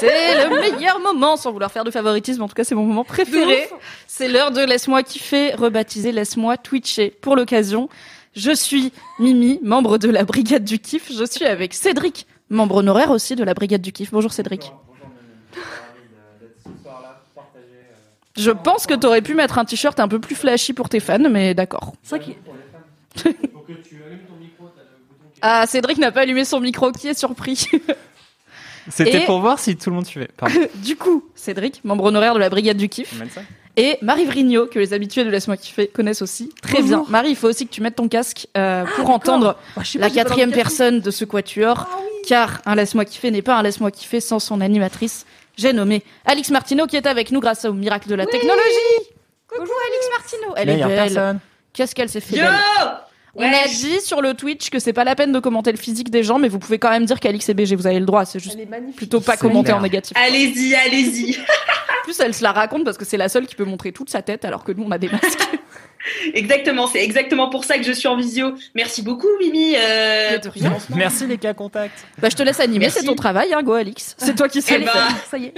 C'est le meilleur moment, sans vouloir faire de favoritisme, en tout cas c'est mon moment préféré. C'est l'heure de Laisse-moi kiffer, rebaptisé Laisse-moi twitcher. Pour l'occasion, je suis Mimi, membre de la Brigade du Kiff. Je suis avec Cédric, membre honoraire aussi de la Brigade du Kiff. Bonjour Cédric. Je pense que t'aurais pu mettre un t-shirt un peu plus flashy pour tes fans, mais d'accord. Ah, Cédric n'a pas allumé son micro, qui est surpris C'était Et- pour voir si tout le monde suivait. Du coup, Cédric, membre honoraire de la Brigade du Kiff. Et Marie Vrigno, que les habitués de Laisse-moi kiffer connaissent aussi très bien. Marie, il faut aussi que tu mettes ton casque euh, pour entendre pas, la quatrième personne de ce quatuor, car un Laisse-moi kiffer n'est pas un Laisse-moi kiffer sans son animatrice. J'ai nommé Alix Martineau, qui est avec nous grâce au miracle de la technologie. Bonjour Alix Martineau. Elle est belle. personne. Qu'est-ce qu'elle s'est fait Yo belle. On a dit sur le Twitch que c'est pas la peine de commenter le physique des gens, mais vous pouvez quand même dire qu'Alix est BG. Vous avez le droit. C'est juste plutôt pas commenter en négatif. Allez-y, allez-y. En plus, elle se la raconte parce que c'est la seule qui peut montrer toute sa tête, alors que nous, on a des masques. Exactement, c'est exactement pour ça que je suis en visio. Merci beaucoup, Mimi. euh, De rien. Merci les cas contacts. bah, je te laisse animer, c'est ton travail, hein, go Alix. C'est toi qui sais Eh le ben, faire. ça y est.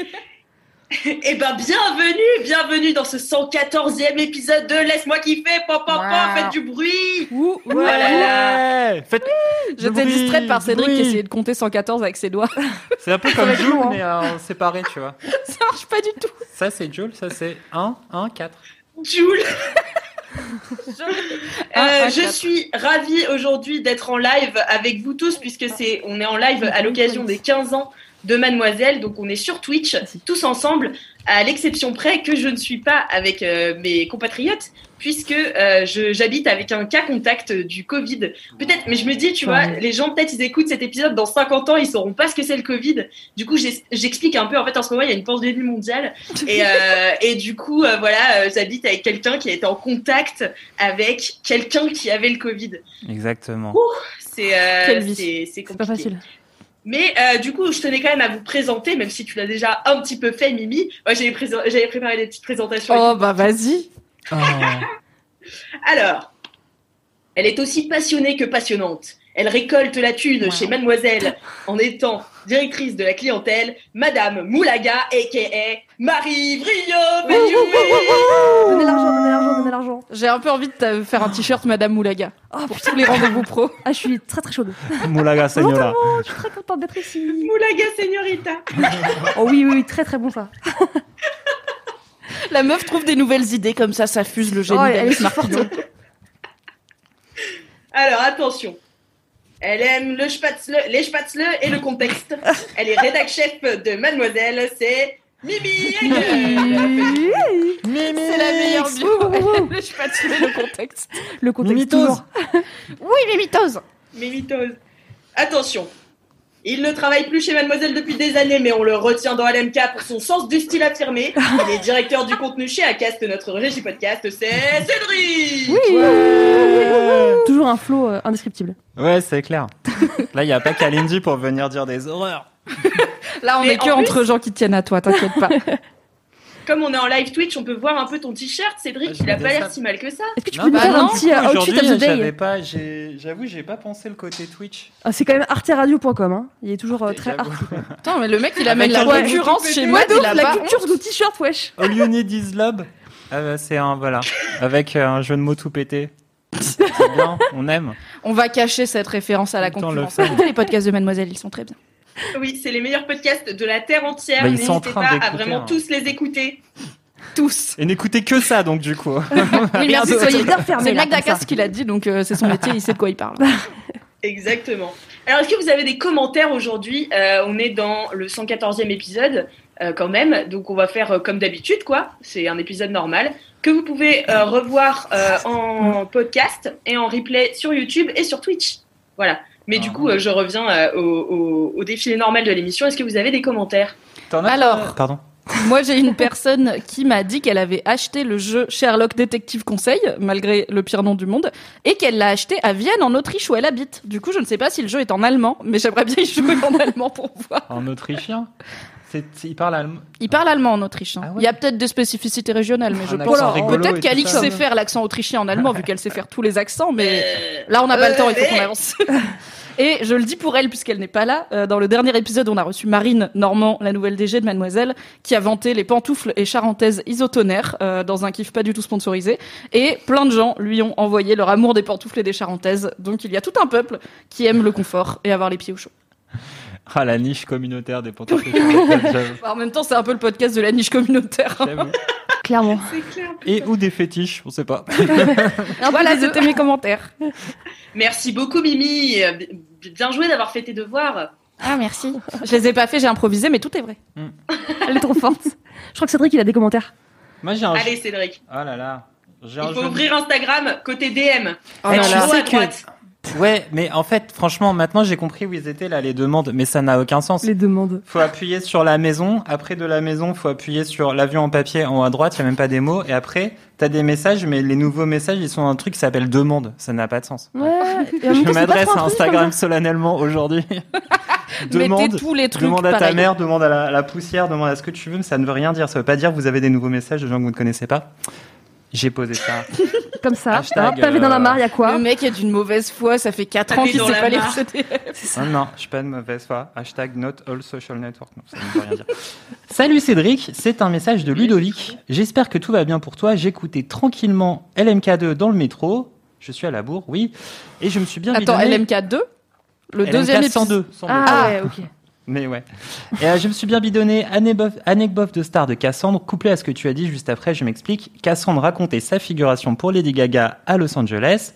Eh ben, bienvenue, bienvenue dans ce 114e épisode de Laisse-moi kiffer, pop, pop, pop, faites du bruit. Ouh. Ouais Faites- J'étais distraite par Cédric qui essayait de compter 114 avec ses doigts. C'est un peu comme Joule, hein. mais euh, séparé, tu vois. Ça marche pas du tout. Ça, c'est Joule, ça, c'est 1, 1, 4. Jules. Un, Euh, je quatre. suis ravie aujourd'hui d'être en live avec vous tous puisque c'est on est en live à l'occasion des 15 ans de Mademoiselle donc on est sur Twitch tous ensemble à l'exception près que je ne suis pas avec euh, mes compatriotes puisque euh, je- j'habite avec un cas contact du Covid. Peut-être mais je me dis tu vois Ouais. les gens peut-être ils écoutent cet épisode dans 50 ans ils sauront pas ce que c'est le Covid. Du coup j'explique un peu en fait en ce moment il y a une pandémie mondiale et, euh, et du coup, euh, voilà, euh, j'habite avec quelqu'un qui a été en contact avec quelqu'un qui avait le Covid. Exactement. C'est euh, Quelle vie. c'est- pas compliqué. facile. Mais euh, du coup, je tenais quand même à vous présenter, même si tu l'as déjà un petit peu fait, Mimi. Moi, j'avais préparé des petites présentations. Oh, bah vas-y. Oh. Alors, elle est aussi passionnée que passionnante. Elle récolte la thune chez Mademoiselle en étant directrice de la clientèle, Madame Moulaga, a.k.a. Marie Vrillot. Donnez l'argent, donnez l'argent, donnez l'argent. J'ai un peu envie de te faire un t-shirt Madame Moulaga Oh, pour tous les rendez-vous pro. Ah, je suis très très chaude. Moulaga Señora. Oh, je suis très contente d'être ici. Moulaga Señorita. Oh oui, oui, oui, très très bon ça. La meuf trouve des nouvelles idées comme ça, ça fuse le génie Oh, elle est d'Alice si forte. Martineau. Alors attention. Elle aime le spätzle, les spätzle et le contexte. Elle est rédac chef de Mademoiselle, c'est Mimi Hegel. C'est la meilleure bio. Je sais pas le contexte. Le contexte Mimitose. toujours. Oui, mais mitose. Mimitoise. Attention. Il ne travaille plus chez Mademoiselle depuis des années, mais on le retient dans LMK pour son sens du style affirmé. Il est directeur du contenu chez Acast, notre régie podcast, c'est Cédric Oui. Toujours un flow euh, indescriptible. Ouais, c'est clair. Là, il n'y a pas Kalindi pour venir dire des horreurs. Là, on Mais est que plus- entre gens qui tiennent à toi, t'inquiète pas. Comme on est en live Twitch, on peut voir un peu ton t-shirt, Cédric. Il a pas l'air si mal que ça. Est-ce que tu Non, peux nous bah faire non, un petit coup, outfit of the day pas, j'avoue, j'ai pas pensé le côté Twitch. Ah, C'est quand même arteradio.com. Hein. Il est toujours euh, très art. Attends, mais le mec, il amène la concurrence chez moi, la culture de t-shirt, wesh. All you need is love. Ah bah, c'est un, voilà. Avec euh, un jeu de mots tout pété. C'est bien, on aime. On va cacher cette référence à la concurrence. Écoutez les podcasts de Mademoiselle, ils sont très bien. Oui, c'est les meilleurs podcasts de la Terre entière. Bah, ils sont en N'hésitez train pas à vraiment hein. tous les écouter. Tous. Et n'écoutez que ça, donc, du coup. Oui, merci, soyez bien fermé, C'est d'Acas qui l'a dit, donc euh, c'est son métier, il sait de quoi il parle. Exactement. Alors, est-ce que vous avez des commentaires aujourd'hui? Euh, On est dans le 114e épisode, euh, quand même. Donc, on va faire euh, comme d'habitude, quoi. C'est un épisode normal que vous pouvez euh, revoir euh, en podcast et en replay sur YouTube et sur Twitch. Voilà. Mais du coup, euh, je reviens euh, au, au- au défilé normal de l'émission. Est-ce que vous avez des commentaires? Alors. Pardon. Moi, j'ai une personne qui m'a dit qu'elle avait acheté le jeu Sherlock Détective Conseil, malgré le pire nom du monde, et qu'elle l'a acheté à Vienne, en Autriche, où elle habite. Du coup, je ne sais pas si le jeu est en allemand, mais j'aimerais bien y jouer en allemand pour voir. En autrichien? Il parle allemand. Il parle allemand en Autriche. hein. Ah ouais Il y a peut-être des spécificités régionales, mais je pense. Peut-être qu'Alix sait faire l'accent autrichien en allemand, vu qu'elle sait faire tous les accents, mais là, on n'a pas le temps, il faut qu'on avance. Et je le dis pour elle, puisqu'elle n'est pas là. euh, dans le dernier épisode, on a reçu Marine Normand, la nouvelle DG de Mademoiselle, qui a vanté les pantoufles et charentaises isotonnerres euh, dans un kiff pas du tout sponsorisé. Et plein de gens lui ont envoyé leur amour des pantoufles et des charentaises. Donc il y a tout un peuple qui aime le confort et avoir les pieds au chaud. Ah, la niche communautaire des pantoufles. j'avoue. En même temps, c'est un peu le podcast de la niche communautaire. Clairement. Clair. Et ou des fétiches, on sait pas. voilà, c'était mes commentaires. Merci beaucoup, Mimi. Bien joué d'avoir fait tes devoirs. Ah, merci. Je les ai pas fait, j'ai improvisé, mais tout est vrai. Elle est trop forte. Je crois que Cédric, il a des commentaires. Moi, j'ai un. Allez, Cédric. Oh là là. J'ai un Il faut jeu- ouvrir Instagram côté DM. Oh Eh, là tu là. À sais que-. Ouais, mais en fait, franchement, maintenant j'ai compris où ils étaient là, les demandes, mais ça n'a aucun sens. Les demandes. Faut appuyer sur la maison, après de la maison, faut appuyer sur l'avion en papier en haut à droite, il y a même pas des mots, et après, t'as des messages, mais les nouveaux messages, ils sont un truc qui s'appelle demande. Ça n'a pas de sens. Ouais. Je m'adresse à Instagram solennellement aujourd'hui. demande, tous les trucs demande à ta mère, demande à la, la poussière, demande à ce que tu veux, mais ça ne veut rien dire. Ça veut pas dire que vous avez des nouveaux messages de gens que vous ne connaissez pas. J'ai posé ça. Comme ça. Hashtag, pavé dans la euh, mare, il y a quoi Le mec est d'une mauvaise foi, ça fait 4 ans qu'il dans sait pas lire mare. CD. Ah non, je suis pas de mauvaise foi. Hashtag not all social network. Non, ça ne veut rien dire. Salut Cédric, c'est un message de Ludovic. J'espère que tout va bien pour toi. J'écoutais tranquillement LMK2 dans le métro. Je suis à la bourre, oui. Et je me suis bien Attends, bidonné- LMK 2 Le LMK deuxième épisode. 102. 102. Ah, ouais, ok. Mais ouais. Et euh, je me suis bien bidonné Anecdote de star de Cassandre, couplé à ce que tu as dit juste après, je m'explique. Cassandre racontait sa figuration pour Lady Gaga à Los Angeles.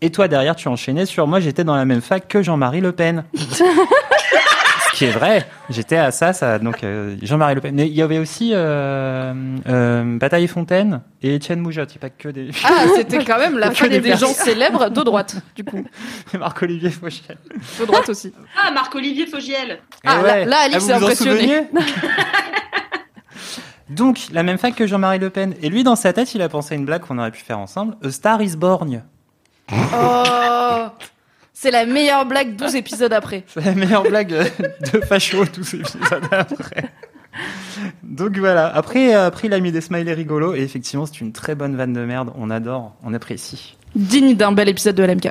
Et toi, derrière, tu enchaînais sur moi, j'étais dans la même fac que Jean-Marie Le Pen. qui est vrai. J'étais à ça, ça donc euh, Jean-Marie Le Pen. Mais il y avait aussi euh, euh, Bataille Fontaine et Étienne Moujotte. Il n'y a pas que des. Ah, c'était quand même la fin des des, gens célèbres de droite, du coup. Marc-Olivier Fauchiel. De droite aussi. Ah, Marc-Olivier Fogiel. Ah, là- là, Alix vous est vous en impressionné. Donc, la même fac que Jean-Marie Le Pen. Et lui, dans sa tête, il a pensé à une blague qu'on aurait pu faire ensemble. A Star is Born. Oh C'est la meilleure blague 12 épisodes après. C'est la meilleure blague euh, de facho, tous ces épisodes après. Donc voilà. Après, euh, après, il a mis des smileys rigolos. Et effectivement, c'est une très bonne vanne de merde. On adore, on apprécie. Digne d'un bel épisode de LMK.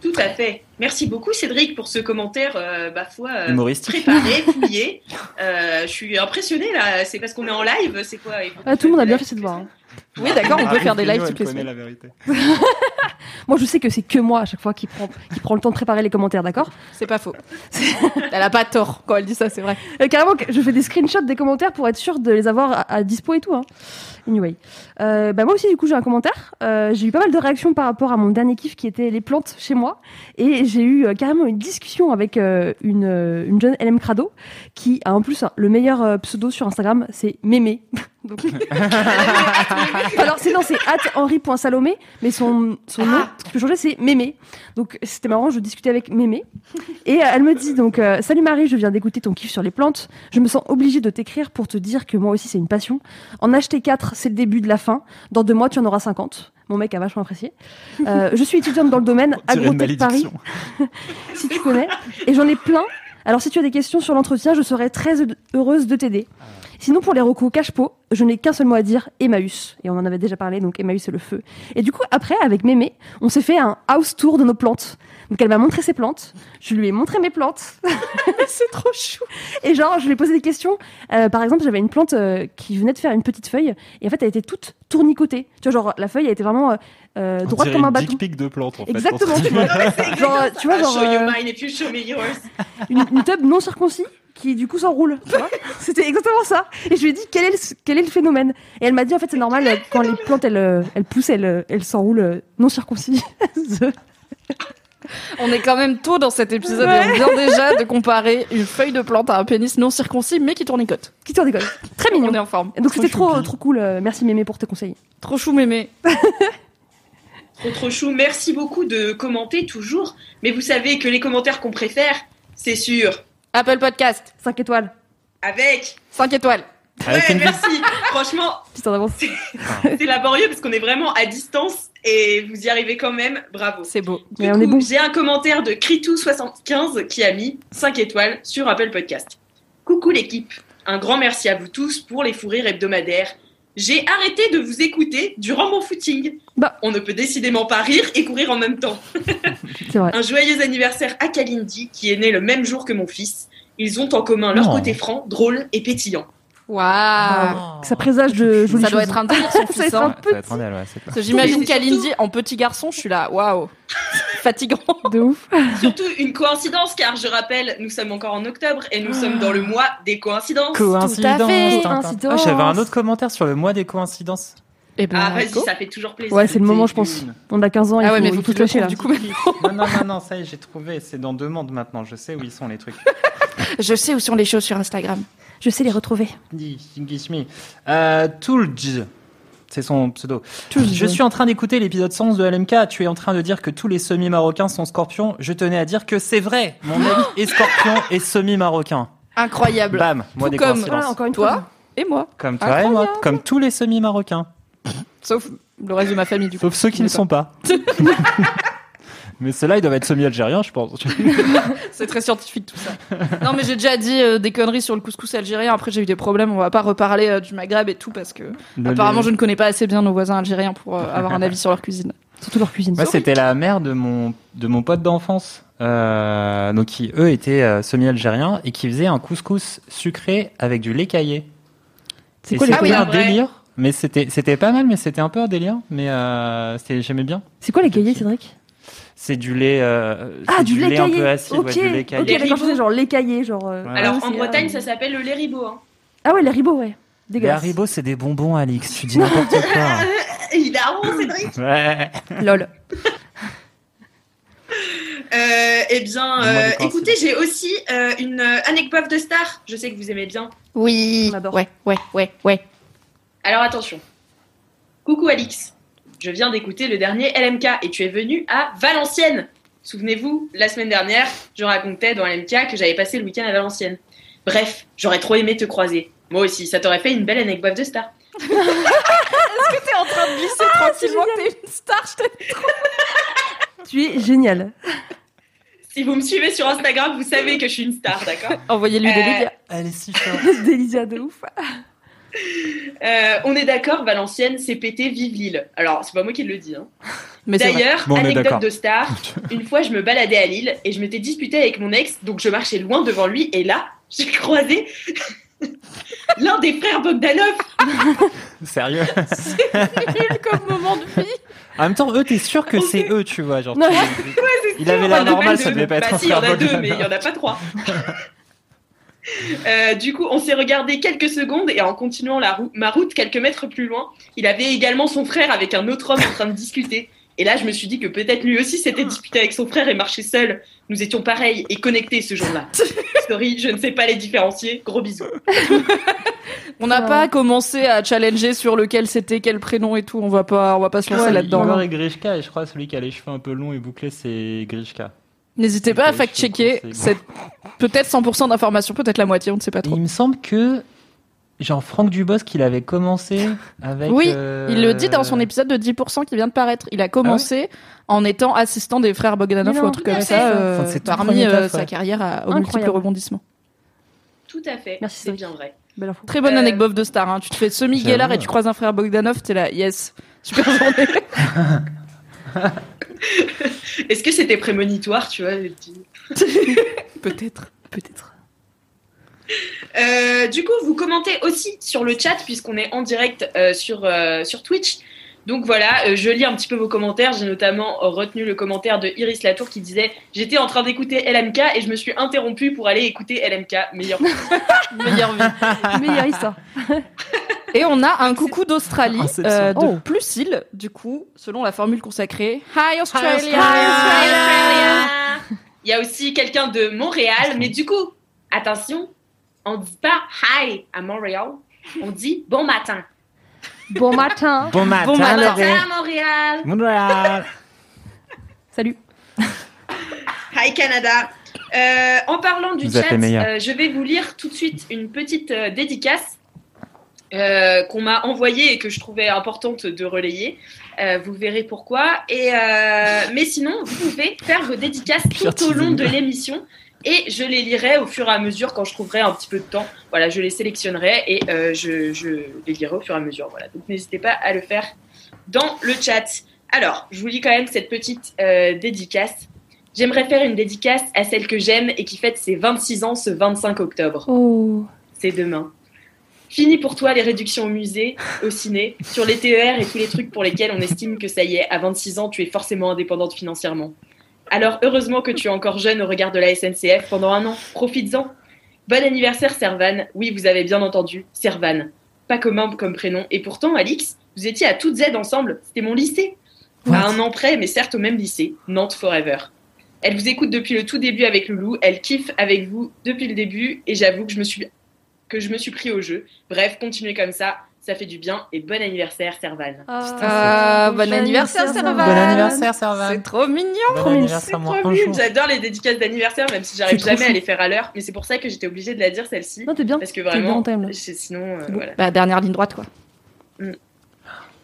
Tout à fait. Merci beaucoup, Cédric, pour ce commentaire, euh, ma foi, euh, Humoristique. préparé, fouillé. Euh, je suis impressionnée, là. C'est parce qu'on est en live, c'est quoi? Ah, tout le monde a bien fait ses devoirs. hein. Oui, d'accord, on peut faire des lives toutes les semaines. la vérité. Moi, je sais que c'est que moi à chaque fois qui prend, qui prend le temps de préparer les commentaires, d'accord C'est pas faux. Elle a pas tort quand elle dit ça, c'est vrai. Euh, Carrément, je fais des screenshots des commentaires pour être sûr de les avoir à, à dispo et tout. Hein. Anyway. Euh, bah moi aussi, du coup, j'ai un commentaire. Euh, j'ai eu pas mal de réactions par rapport à mon dernier kiff qui était les plantes chez moi. Et j'ai eu euh, carrément une discussion avec euh, une, une jeune LM Crado qui a en plus hein, le meilleur pseudo sur Instagram, c'est Mémé. Donc... Alors, c'est non, c'est henri.salomé, mais son, son nom, ce qui peut changer, c'est Mémé. Donc, c'était marrant, je discutais avec Mémé. Et euh, elle me dit donc euh, Salut Marie, je viens d'écouter ton kiff sur les plantes. Je me sens obligée de t'écrire pour te dire que moi aussi c'est une passion. En acheter 4, c'est le début de la fin. Dans deux mois, tu en auras 50. Mon mec a vachement apprécié. Euh, je suis étudiante dans le domaine Agrotech Paris, si tu connais. Et j'en ai plein. Alors si tu as des questions sur l'entretien, je serais très heureuse de t'aider. Sinon, pour les recos cache-pot, je n'ai qu'un seul mot à dire, Emmaüs. Et on en avait déjà parlé, donc Emmaüs, c'est le feu. Et du coup, après, avec Mémé, on s'est fait un house tour de nos plantes. Donc elle m'a montré ses plantes, je lui ai montré mes plantes. c'est trop chou. Et genre, je lui ai posé des questions. Euh, par exemple, j'avais une plante euh, qui venait de faire une petite feuille, et en fait, elle était toute tournicotée. Tu vois, genre, la feuille, elle était vraiment euh, euh, droite comme un une bâton. dick pic de plante, en fait. Exactement, tu vois. Genre, tu vois, ça. genre, Show you mine if you show me yours. une, une tub non circoncis qui du coup s'enroule. tu vois. C'était exactement ça. Et je lui ai dit quel est le, quel est le phénomène? Et elle m'a dit en fait c'est normal quand les plantes elles, elles poussent elles, elles s'enroulent non circoncis. On est quand même tôt dans cet épisode et on vient déjà de comparer une feuille de plante à un pénis non circoncis mais qui tournicote. qui décolle. Très On est mignon. en forme. Et donc c'était Trop trop choupi. trop cool. euh, Merci Mémé pour tes conseils. Trop chou mémé. Trop trop chou. Merci beaucoup de commenter toujours. Mais vous savez que les commentaires qu'on préfère, c'est sûr. Apple Podcast, 5 étoiles. Avec. 5 étoiles. Avec ouais, une- merci. Franchement, avance. c'est laborieux parce qu'on est vraiment à distance et vous y arrivez quand même. Bravo. C'est beau. Mais on est bon. j'ai un commentaire de Kritou75 qui a mis 5 étoiles sur Apple Podcast. Coucou l'équipe, un grand merci à vous tous pour les fous rires hebdomadaires. J'ai arrêté de vous écouter durant mon footing. Bah. On ne peut décidément pas rire et courir en même temps. C'est vrai. Un joyeux anniversaire à Kalindi qui est né le même jour que mon fils. Ils ont en commun leur Oh. côté franc, drôle et pétillant. Waouh. Ça présage de jolies Ça doit choses. être un délire, son Ça doit être un un ouais, c'est clair. J'imagine Kalindi en petit garçon, je suis là, waouh. Fatigant. de ouf. Surtout une coïncidence car je rappelle, nous sommes encore en octobre et nous sommes dans le mois des coïncidences. Coïncidence. fait. tintin. Coïncidence. Ah, J'avais un autre commentaire sur le mois des coïncidences. Et ben, Ah vas-y, go. ça fait toujours plaisir. Ouais, c'est le moment, je pense. On a 15 ans, il Ah ouais, faut, mais il faut se lâcher le là. du coup. Non, non, non, non, ça y est, j'ai trouvé. C'est dans deux mondes maintenant. Je sais où ils sont les trucs. Je sais où sont les choses sur Instagram. Je sais les retrouver. Euh, Toolj. C'est son pseudo. Je suis en train d'écouter l'épisode 111 de LMK. Tu es en train de dire que tous les semi-marocains sont scorpions. Je tenais à dire que c'est vrai. Mon mec est scorpion et semi-marocain. Incroyable. Bam. Moi, Tout des comme-. Voilà, encore une Toi fois. Et moi. Comme toi et moi. Comme tous les semi-marocains. Sauf le reste de ma famille, du coup. Sauf ceux qui ne sont pas. Mais ceux-là, ils doivent être semi-algériens, je pense. C'est très scientifique tout ça. non, mais j'ai déjà dit euh, des conneries sur le couscous algérien. Après, j'ai eu des problèmes. On va pas reparler euh, du Maghreb et tout parce que Le- apparemment, je ne connais pas assez bien nos voisins algériens pour euh, avoir un avis sur leur cuisine. Surtout leur cuisine. Moi, c'était la mère de mon, de mon pote d'enfance, euh, donc qui, eux, étaient euh, semi-algériens et qui faisaient un couscous sucré avec du lait caillé. C'est quoi, les... Ah oui, c'était un en vrai. délire, mais c'était, c'était pas mal, mais c'était un peu un délire, mais euh, c'était- j'aimais bien. c'est quoi les cahiers, Cédric? C'est du lait, euh, Ah, du lait un caillé. peu acide, ok, ouais, du lait ok, caillé. d'accord, genre les cahiers, genre. euh, Ouais. Alors en c'est- Bretagne, ça s'appelle le lait ribot. Hein. Ah ouais, les ribots, ouais. Les. Haribo, c'est des bonbons, Alix. Tu dis n'importe quoi. Il a honte, Cédric. Ouais. Lol. Euh, eh bien, euh, écoutez, j'ai aussi euh, une euh, anecdote de star. Je sais que vous aimez bien. Oui. On adore. Ouais, ouais, ouais, ouais. Alors attention. Coucou Alix. Je viens d'écouter le dernier LMK et tu es venu à Valenciennes. Souvenez-vous, la semaine dernière, je racontais dans LMK que j'avais passé le week-end à Valenciennes. Bref, j'aurais trop aimé te croiser. Moi aussi, ça t'aurait fait une belle anecdote de star. T'es en train de glisser tranquillement que t'es une star. Je t'ai- Tu es génial. Si vous me suivez sur Instagram, vous savez que je suis une star, d'accord? Envoyez-lui des Euh, médias. Elle est si forte. De ouf. Euh, On est d'accord, Valenciennes, c'est pété, vive Lille. Alors, c'est pas moi qui le dis. Hein. C'est. D'ailleurs, Bon, anecdote de star, une fois je me baladais à Lille et je m'étais disputée avec mon ex, donc je marchais loin devant lui et là, j'ai croisé l'un des frères Bogdanov. Sérieux? nul comme moment de vie. En même temps, eux, t'es sûr que c'est eux, tu vois. Genre, Ouais. Il avait On l'air a normal, deux. ça devait pas être Bah un si, il y en frère a deux, mais il y en a pas trois. Euh, du coup, on s'est regardé quelques secondes et en continuant la rou- ma route quelques mètres plus loin, il avait également son frère avec un autre homme en train de discuter. Et là, je me suis dit que peut-être lui aussi s'était disputé avec son frère et marchait seul. Nous étions pareils et connectés ce jour-là. Sorry, je ne sais pas les différencier. Gros bisous. On n'a pas commencé à challenger sur lequel c'était, quel prénom et tout. On va pas, on va pas se lancer Ouais, là-dedans. Igor et Grishka, et je crois celui qui a les cheveux un peu longs et bouclés, c'est Grishka. N'hésitez pas à fact-checker. C'est peut-être 100% d'informations, peut-être la moitié, on ne sait pas trop. il me semble que, genre, Franck Dubosc, il avait commencé avec. Oui, euh, Il le dit dans son épisode de 10% qui vient de paraître. Il a commencé en étant assistant des frères Bogdanov ou un truc comme ça, euh, Enfin, parmi euh, sa carrière à, aux Incroyable. multiples rebondissements. Tout à fait. Merci, C'est bien vrai. Très bonne Euh, anecdote de star. Hein. Tu te fais semi-guélard et tu croises un frère Bogdanov, t'es là, yes, super journée. Est-ce que c'était prémonitoire, tu vois peut-être, peut-être. Euh, Du coup, vous commentez aussi sur le chat puisqu'on est en direct euh, sur, euh, sur Twitch. Donc voilà, euh, je lis un petit peu vos commentaires. J'ai notamment retenu le commentaire de Iris Latour qui disait J'étais en train d'écouter LMK et je me suis interrompue pour aller écouter LMK. Meilleur. Meilleure vie. Meilleure histoire. Et on a un coucou d'Australie, Inception. euh, de Oh. plus île, du coup, selon la formule consacrée. Hi Australia! Australia. Il y a aussi quelqu'un de Montréal, mais du coup, attention, on dit pas hi à Montréal, on dit bon matin. Bon matin. Bon matin, Bon matin. À Montréal. Montréal. Salut. Hi Canada. Euh, en parlant du Vous chat, euh, je vais vous lire tout de suite une petite euh, dédicace euh, qu'on m'a envoyée et que je trouvais importante de relayer. Euh, vous verrez pourquoi. Et euh, mais sinon, vous pouvez faire vos dédicaces tout au long de l'émission et je les lirai au fur et à mesure quand je trouverai un petit peu de temps. Voilà, je les sélectionnerai et euh, je, je les lirai au fur et à mesure. Voilà, donc n'hésitez pas à le faire dans le chat. Alors, je vous lis quand même cette petite euh, dédicace. J'aimerais faire une dédicace à celle que j'aime et qui fête ses 26 ans ce 25 octobre. Oh. C'est demain. Fini pour toi les réductions au musée, au ciné, sur les TER et tous les trucs pour lesquels on estime que ça y est, à 26 ans, tu es forcément indépendante financièrement. Alors heureusement que tu es encore jeune au regard de la SNCF pendant un an. Profites-en. Bon anniversaire Servan. Oui, vous avez bien entendu, Servan. Pas commun comme prénom. Et pourtant, Alix, vous étiez à toutes Z ensemble. C'était mon lycée. À un an près, mais certes au même lycée. Nantes Forever. Elle vous écoute depuis le tout début avec Loulou. Elle kiffe avec vous depuis le début. Et j'avoue que je me suis que je me suis pris au jeu. Bref, continuez comme ça, ça fait du bien et bon anniversaire Servan. Ah, bon anniversaire, Servan. Bon anniversaire, Servan. C'est trop mignon. Bon C'est trop mignon. J'adore les dédicaces d'anniversaire, même si j'arrive jamais à les faire à l'heure. Mais c'est pour ça que j'étais obligée de la dire celle-ci. Non, t'es bien. Parce que bien vraiment, en time, là. j'ai- sinon, euh, voilà. Bah, dernière ligne droite, quoi.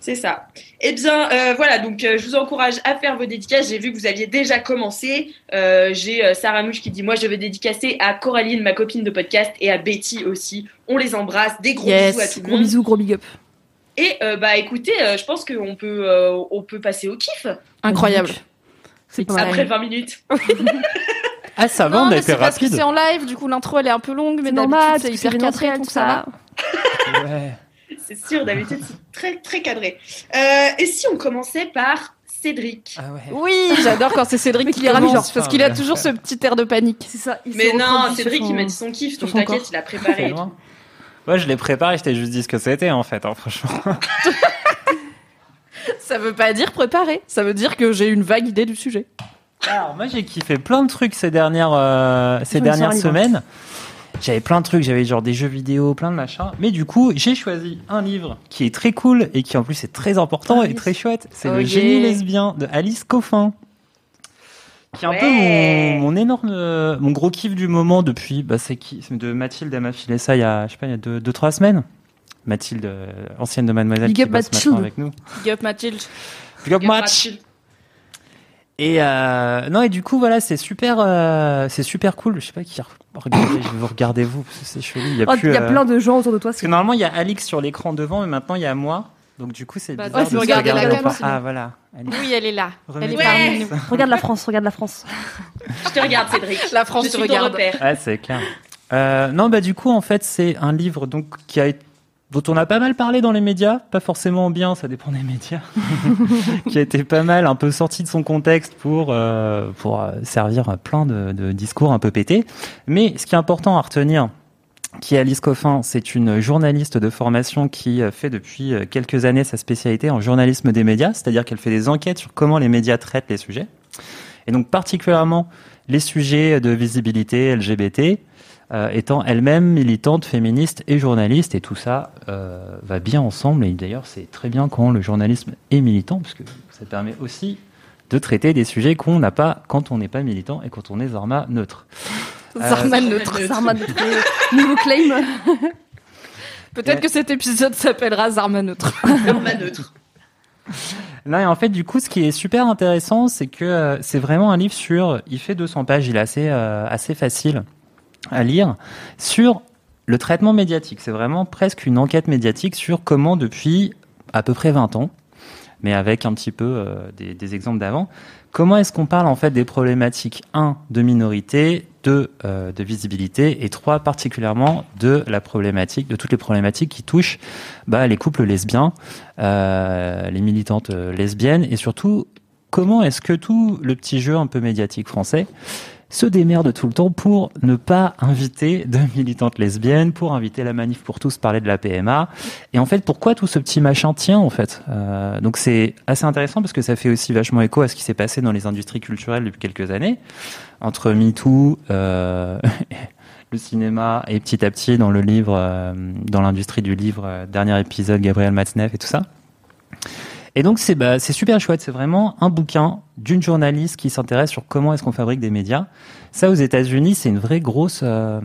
C'est ça. Eh bien, euh, voilà, donc euh, je vous encourage à faire vos dédicaces. J'ai vu que vous aviez déjà commencé. Euh, J'ai euh, Sarah Mouche qui dit Moi, je vais dédicacer à Coraline, ma copine de podcast, et à Betty aussi. On les embrasse. Des gros Yes. bisous à tout le Gros monde. bisous, gros big up. Et euh, bah écoutez, euh, je pense qu'on peut, euh, on peut passer au kiff Incroyable. C'est après 20 minutes. Ah, ça va, non, on a mais été c'est parce que rapide. c'est en live, du coup l'intro elle est un peu longue, mais d'habitude c'est hyper cadré, donc ça va. Ouais. C'est sûr, d'habitude, c'est très très cadré. Euh, et si on commençait par Cédric? Ah ouais. Oui, j'adore quand c'est Cédric qui est ravi, genre. parce qu'il a toujours ce petit air de panique. C'est ça. il Mais non, Cédric, son- il m'a dit son kiff, donc t'inquiète, il a préparé. Ouais, je l'ai préparé, je t'ai juste dit ce que c'était en fait, hein, franchement. Ça veut pas dire préparer, ça veut dire que j'ai une vague idée du sujet. Alors moi j'ai kiffé plein de trucs ces dernières euh, ces dernières semaines. J'avais plein de trucs, j'avais genre des jeux vidéo, plein de machins. Mais du coup, j'ai choisi un livre qui est très cool et qui en plus est très important et très chouette. C'est Le génie lesbien de Alice Coffin. Qui est un Ouais. peu mon, mon énorme, mon gros kiff du moment depuis, bah c'est qui, de Mathilde, elle m'a filé ça il y a, je sais pas, il y a deux, deux trois semaines. Mathilde, euh, ancienne de Mademoiselle, Big qui up bosse Mathilde. avec nous. Big up Mathilde. Big up match. Et euh, non et du coup voilà c'est super euh, c'est super cool je sais pas qui regardez je vais vous regarder vous parce que c'est chelou il y a Oh, plus Il y a euh, plein de gens autour de toi. parce que normalement il y a Alix sur l'écran devant mais maintenant il y a moi donc du coup c'est Bah, bizarre ouais, de se regarder la cam, ah voilà Alix. Oui, elle est là. Elle est nous. Regarde la France, regarde la France. Je te regarde, Cédric. La France je te regarde. repère. Ouais, c'est clair. Euh, non, bah du coup, en fait, c'est un livre donc qui a été dont on a pas mal parlé dans les médias, pas forcément en bien, ça dépend des médias, qui a été pas mal un peu sorti de son contexte pour euh, pour euh, servir plein de, de discours un peu pétés. Mais ce qui est important à retenir, qui est Alice Coffin, c'est une journaliste de formation qui euh, fait depuis euh, quelques années sa spécialité en journalisme des médias, c'est-à-dire qu'elle fait des enquêtes sur comment les médias traitent les sujets, et donc particulièrement les sujets de visibilité LGBT, étant elle-même militante, féministe et journaliste, et tout ça euh, va bien ensemble. Et d'ailleurs, c'est très bien quand le journalisme est militant, parce que ça permet aussi de traiter des sujets qu'on n'a pas quand on n'est pas militant et quand on est Zarma neutre. Zarman neutre. Zarma de Nouveau claim. Peut-être Ouais. que cet épisode s'appellera Zarman neutre. Norma neutre. Là, et en fait, du coup, ce qui est super intéressant, c'est que euh, c'est vraiment un livre sur. Il fait 200 pages, il est assez, euh, assez facile à lire, sur le traitement médiatique. C'est vraiment presque une enquête médiatique sur comment, depuis à peu près 20 ans, mais avec un petit peu euh, des, exemples d'avant, comment est-ce qu'on parle en fait des problématiques 1 de minorité, 2 euh, de visibilité et 3 particulièrement de la problématique, de toutes les problématiques qui touchent bah, les couples lesbiens, euh, les militantes lesbiennes et surtout comment est-ce que tout le petit jeu un peu médiatique français se démerde tout le temps pour ne pas inviter de militantes lesbiennes, pour inviter la manif pour tous parler de la PMA. Et en fait, pourquoi tout ce petit machin tient en fait? Euh, Donc c'est assez intéressant parce que ça fait aussi vachement écho à ce qui s'est passé dans les industries culturelles depuis quelques années, entre MeToo euh, le cinéma et petit à petit dans le livre, euh, dans l'industrie du livre, euh, dernier épisode, Gabriel Matzneff et tout ça. Et donc c'est bah, c'est super chouette, c'est vraiment un bouquin d'une journaliste qui s'intéresse sur comment est-ce qu'on fabrique des médias. Ça aux États-Unis, c'est une vraie grosse euh,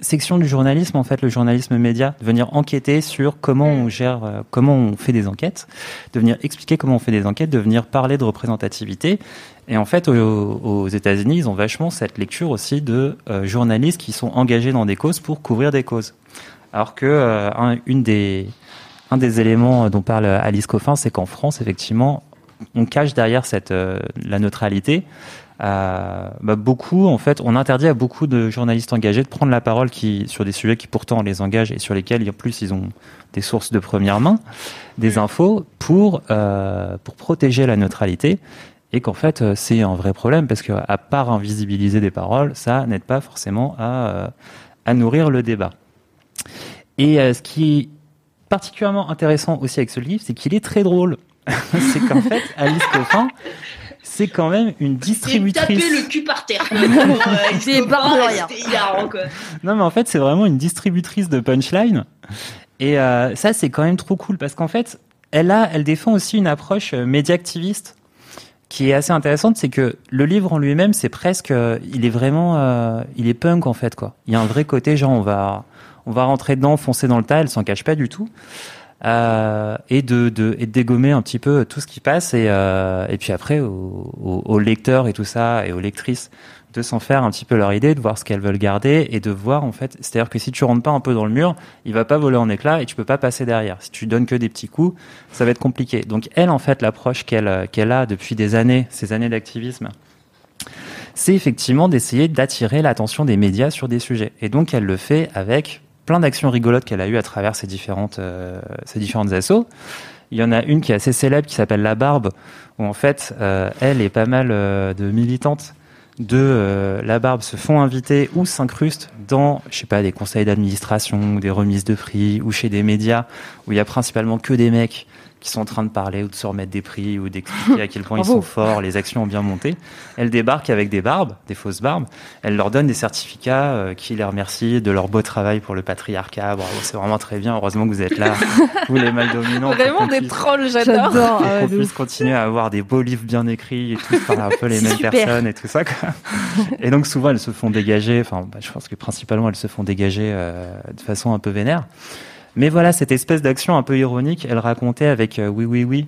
section du journalisme en fait, le journalisme média, de venir enquêter sur comment on gère, euh, comment on fait des enquêtes, de venir expliquer comment on fait des enquêtes, de venir parler de représentativité. Et en fait, aux, États-Unis, ils ont vachement cette lecture aussi de euh, journalistes qui sont engagés dans des causes pour couvrir des causes. Alors que euh, un, une des un des éléments dont parle Alice Coffin, c'est qu'en France, effectivement, on cache derrière cette euh, la neutralité. Euh, bah, beaucoup, en fait, on interdit à beaucoup de journalistes engagés de prendre la parole qui, sur des sujets qui pourtant les engagent et sur lesquels, en plus, ils ont des sources de première main, des infos pour euh, pour protéger la neutralité et qu'en fait, euh, c'est un vrai problème parce que à part invisibiliser des paroles, ça n'aide pas forcément à euh, à nourrir le débat. Et euh, ce qui particulièrement intéressant aussi avec ce livre, c'est qu'il est très drôle. c'est qu'en fait, Alice Coffin, c'est quand même une C'est distributrice. taper le cul par terre. Euh, hilarant, quoi. Non, mais en fait, c'est vraiment une distributrice de punchline. Et euh, ça, c'est quand même trop cool parce qu'en fait, elle a, elle défend aussi une approche euh, média-activiste qui est assez intéressante. C'est que le livre en lui-même, c'est presque, euh, il est vraiment, euh, il est punk en fait quoi. Il y a un vrai côté genre on va, on va rentrer dedans, foncer dans le tas. Elle s'en cache pas du tout. Euh, et de, dégommer un petit peu tout ce qui passe et euh, puis après aux, lecteurs et tout ça et aux lectrices de s'en faire un petit peu leur idée, de voir ce qu'elles veulent garder et de voir en fait, c'est-à-dire que si tu rentres pas un peu dans le mur, il va pas voler en éclats et tu peux pas passer derrière. Si tu donnes que des petits coups, ça va être compliqué. Donc elle en fait l'approche euh, qu'elle a depuis des années, ces années d'activisme, c'est effectivement d'essayer d'attirer l'attention des médias sur des sujets. Et donc elle le fait avec plein d'actions rigolotes qu'elle a eues à travers ces différentes euh, ces différentes assos. Il y en a une qui est assez célèbre qui s'appelle La Barbe, où en fait euh, elle et pas mal euh, de militantes de euh, La Barbe se font inviter ou s'incrustent dans, je sais pas, des conseils d'administration des remises de prix ou chez des médias où il y a principalement que des mecs qui sont en train de parler ou de se remettre des prix ou d'expliquer à quel point ils sont forts, les actions ont bien monté. Elle débarque avec des barbes, des fausses barbes. Elle leur donne des certificats euh, qui les remercient de leur beau travail pour le patriarcat. Bravo, c'est vraiment très bien. Heureusement que vous êtes là, vous les mal dominants. Vraiment des puisse- trolls, j'adore. Pour ah qu'on puisse continuer à avoir des beaux livres bien écrits et tous par un peu les mêmes super. personnes et tout ça. Quoi. Et donc souvent elles se font dégager, enfin bah, je pense que principalement elles se font dégager euh, de façon un peu vénère. Mais voilà, cette espèce d'action un peu ironique, elle racontait avec euh, Oui Oui Oui,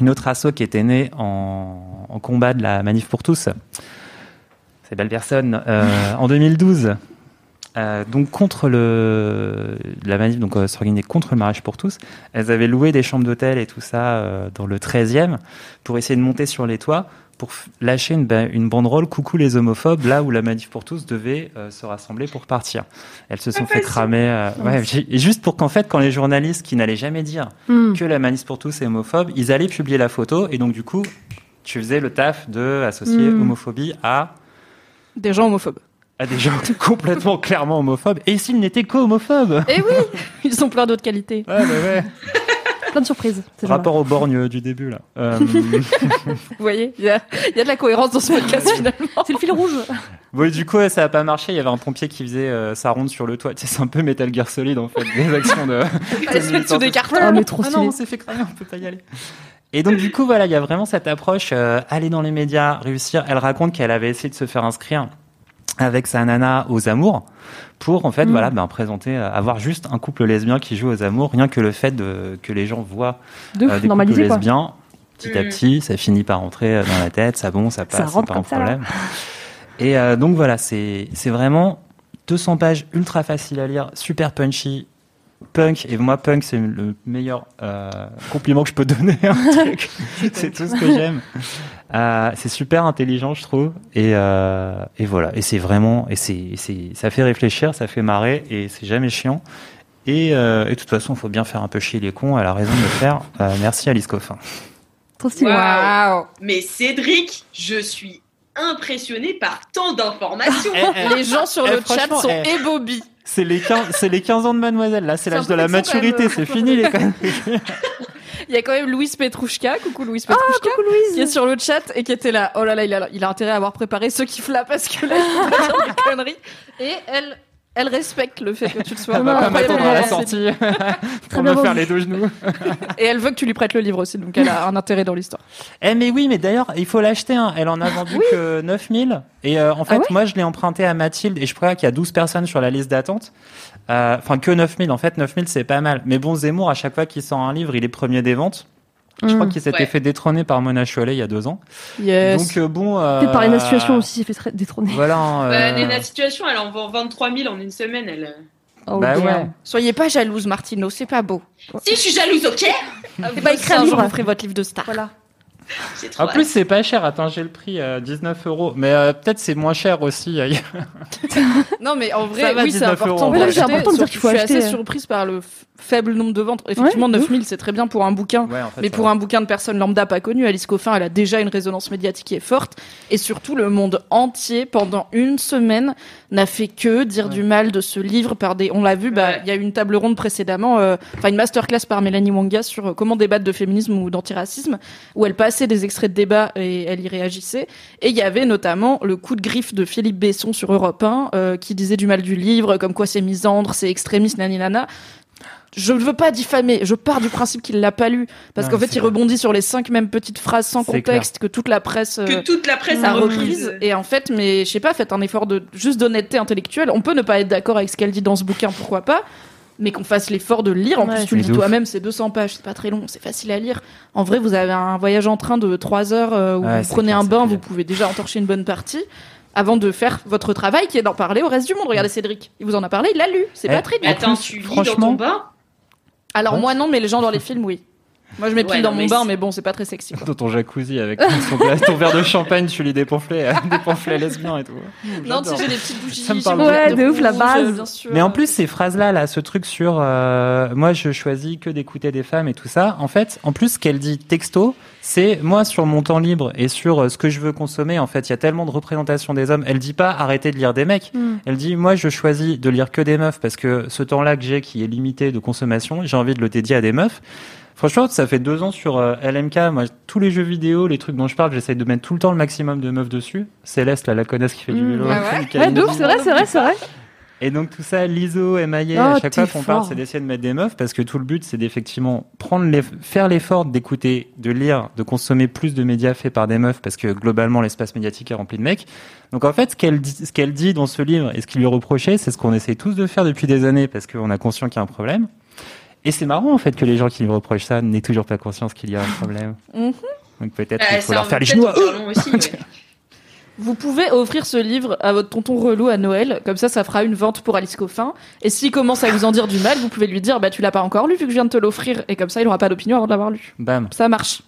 une autre asso qui était née en, combat de la manif pour tous. Ces belles personnes. euh, en 2012. Euh, donc contre le la manif donc contre le mariage pour tous elles avaient loué des chambres d'hôtel et tout ça dans le 13e pour essayer de monter sur les toits pour lâcher une, une banderole coucou les homophobes là où la manif pour tous devait euh, se rassembler pour partir elles se sont fait cramer euh, ouais, et juste pour qu'en fait quand les journalistes qui n'allaient jamais dire Hmm. que la manif pour tous est homophobe ils allaient publier la photo et donc du coup tu faisais le taf de associer Mm. homophobie à Des gens homophobes. à des gens complètement clairement homophobes et s'ils n'étaient qu'homophobes Eh oui, ils ont plein d'autres qualités. Ouais, ouais, ouais. Plein de surprises. Rapport au borgne du début, là. Euh, Vous voyez, il y a, il y a de la cohérence dans ce podcast finalement. C'est le fil rouge. bon, et du coup, ça a pas marché. Il y avait un pompier qui faisait euh, sa ronde sur le toit. C'est un peu Metal Gear Solid, en fait, des actions de. Mettre sous des cartons. Ah, mais trop Ah non, on s'est fait cramer, on peut pas y aller. Et donc, du coup, voilà, il y a vraiment cette approche, euh, aller dans les médias, réussir. Elle raconte qu'elle avait essayé de se faire inscrire avec sa nana aux amours pour, en fait, Mm. voilà, ben, présenter, euh, avoir juste un couple lesbien qui joue aux amours, rien que le fait de, que les gens voient De euh, des couples lesbiens. Petit à Mm. petit, ça finit par rentrer euh, dans la tête, ça bon, ça passe, c'est pas un ça, problème. Et euh, donc voilà, c'est c'est vraiment 200 pages ultra facile à lire, super punchy, punk. Et moi, punk, c'est le meilleur euh, compliment que je peux donner. à un truc. c'est tout ce que j'aime. Euh, c'est super intelligent, je trouve. Et, euh, et voilà. Et c'est vraiment, et c'est, c'est, ça fait réfléchir, ça fait marrer, et c'est jamais chiant. Et, euh, et de toute façon, il faut bien faire un peu chier les cons. Elle a raison de le faire. Euh, merci Alice Coffin. Trop stylé. Waouh. Mais Cédric, je suis impressionné par tant d'informations. Les gens sur Eh, le chat franchement, sont eh. ébobis. C'est les 15, c'est les 15 ans de Mademoiselle. Là, c'est C'est l'âge de la maturité. C'est fini les conneries. Il y a quand même Louise Petrouchka, coucou Louise Petrouchka, Coucou Louise. qui est sur le chat et qui était là. Oh là là, il a, il a intérêt à avoir préparé ceux qui flappent parce que là, il des conneries. Et elle, elle respecte le fait que tu le sois. On va pas Incroyable. m'attendre à la sortie pour bien me faire les deux genoux. Et elle veut que tu lui prêtes le livre aussi, donc elle a un intérêt dans l'histoire. Eh mais oui, mais d'ailleurs, il faut l'acheter. Hein. Elle en a vendu que 9000. Et euh, en fait, Ah ouais moi, je l'ai emprunté à Mathilde et je crois qu'il y a 12 personnes sur la liste d'attente. Euh, Enfin, que 9000. En fait, 9000, c'est pas mal. Mais bon, Zemmour, à chaque fois qu'il sort un livre, il est premier des ventes. Je crois Mm. qu'il s'était Ouais. fait détrôner par Mona Chollet il y a deux ans. Yes. Donc euh, bon. Euh, Peut-être par Lena Situation aussi, s'est fait très- détrôner. Voilà. hein, Bah, euh, Nena Situation, elle en vend 23 000 en une semaine. Elle... Oh, bah ouais. Soyez pas jalouse, Martino, c'est pas beau. Si, je suis jalouse, ok C'est bah, écris un livre. vous ferez votre livre de star. Voilà. Trop En plus, c'est pas cher. Attends, j'ai le prix euh, 19 euros. Mais euh, peut-être c'est moins cher aussi. ailleurs. Non, mais en vrai, oui, c'est 19 euros, important. Ouais, c'est important de dire qu'il faut Je suis assez acheter. surprise par le faible nombre de ventes. Effectivement, Ouais, de 9000, c'est très bien pour un bouquin. Ouais, en fait, Mais pour un bouquin de personnes lambda pas connues, Alice Coffin, elle a déjà une résonance médiatique qui est forte. Et surtout, le monde entier, pendant une semaine, n'a fait que dire du mal de ce livre par des. On l'a vu, bah, Ouais. il y a eu une table ronde précédemment, euh, enfin une masterclass par Mélanie Wanga sur euh, comment débattre de féminisme ou d'antiracisme, où elle passait des extraits de débat et elle y réagissait. Et il y avait notamment le coup de griffe de Philippe Besson sur Europe 1, euh, qui disait du mal du livre, comme quoi c'est misandre, c'est extrémiste, nani nana. Je ne veux pas diffamer, je pars du principe qu'il l'a pas lu, parce qu'en fait il rebondit sur les cinq mêmes petites phrases sans contexte que toute la presse euh, Que toute la presse a a reprise. reprise. Et en fait, mais je sais pas, faites un effort de juste d'honnêteté intellectuelle. On peut ne pas être d'accord avec ce qu'elle dit dans ce bouquin, pourquoi pas mais qu'on fasse l'effort de le lire. En Ouais, plus, tu le c'est dis ouf. toi-même, c'est 200 pages, c'est pas très long, c'est facile à lire. En vrai, vous avez un voyage en train de 3 heures euh, où Ouais, vous prenez clair, un bain, vous pouvez déjà entorcher une bonne partie avant de faire votre travail qui est d'en parler au reste du monde. Regardez Cédric, il vous en a parlé, il l'a lu, c'est Eh, pas très dur. attends, tu lis dans franchement- ton bain? Alors Ouais. moi non, mais les gens dans les films, oui. Moi je m'épile Ouais, dans mon mais bain, mais bon, c'est pas très sexy. quoi. Dans ton jacuzzi avec ton, verre de champagne, tu lis des pamphlets, euh, des pamphlets lesbiens et tout. Non, tu sais, j'ai des petites bougies. Ça me parle Ouais, de ouf, la rouge, base. bien sûr. Mais en plus, ces phrases-là, là, ce truc sur euh, moi, je choisis que d'écouter des femmes et tout ça, en fait, en plus, ce qu'elle dit texto, c'est moi, sur mon temps libre et sur euh, ce que je veux consommer, en fait, il y a tellement de représentation des hommes. Elle dit pas arrêtez de lire des mecs. Mm. Elle dit moi, je choisis de lire que des meufs parce que ce temps-là que j'ai, qui est limité de consommation, j'ai envie de le dédier à des meufs. Franchement, ça fait deux ans sur euh, LMK. Moi, tous les jeux vidéo, les trucs dont je parle, j'essaye de mettre tout le temps le maximum de meufs dessus. Céleste, là, la connaisse qui fait du Mm. vélo. Ah ouais Ouais, c'est vrai, c'est vrai, c'est vrai. Et donc tout ça, l'ISO, MIA, Oh, à chaque fois qu'on parle, c'est d'essayer de mettre des meufs parce que tout le but, c'est d'effectivement prendre les, faire l'effort d'écouter, de lire, de consommer plus de médias faits par des meufs parce que globalement l'espace médiatique est rempli de mecs. Donc en fait, ce qu'elle dit, ce qu'elle dit dans ce livre et ce qui lui reproché, c'est ce qu'on essaie tous de faire depuis des années parce qu'on a conscience qu'il y a un problème. Et c'est marrant en fait que les gens qui lui reprochent ça n'aient toujours pas conscience qu'il y a un problème. Mhm. Donc peut-être Euh, qu'il faut leur faire les aussi, ouais. Vous pouvez offrir ce livre à votre tonton relou à Noël, comme ça, ça fera une vente pour Alice Coffin. Et s'il commence à vous en dire du mal, vous pouvez lui dire, bah tu l'as pas encore lu vu que je viens de te l'offrir, et comme ça, il aura pas d'opinion avant de l'avoir lu. Bam. Ça marche.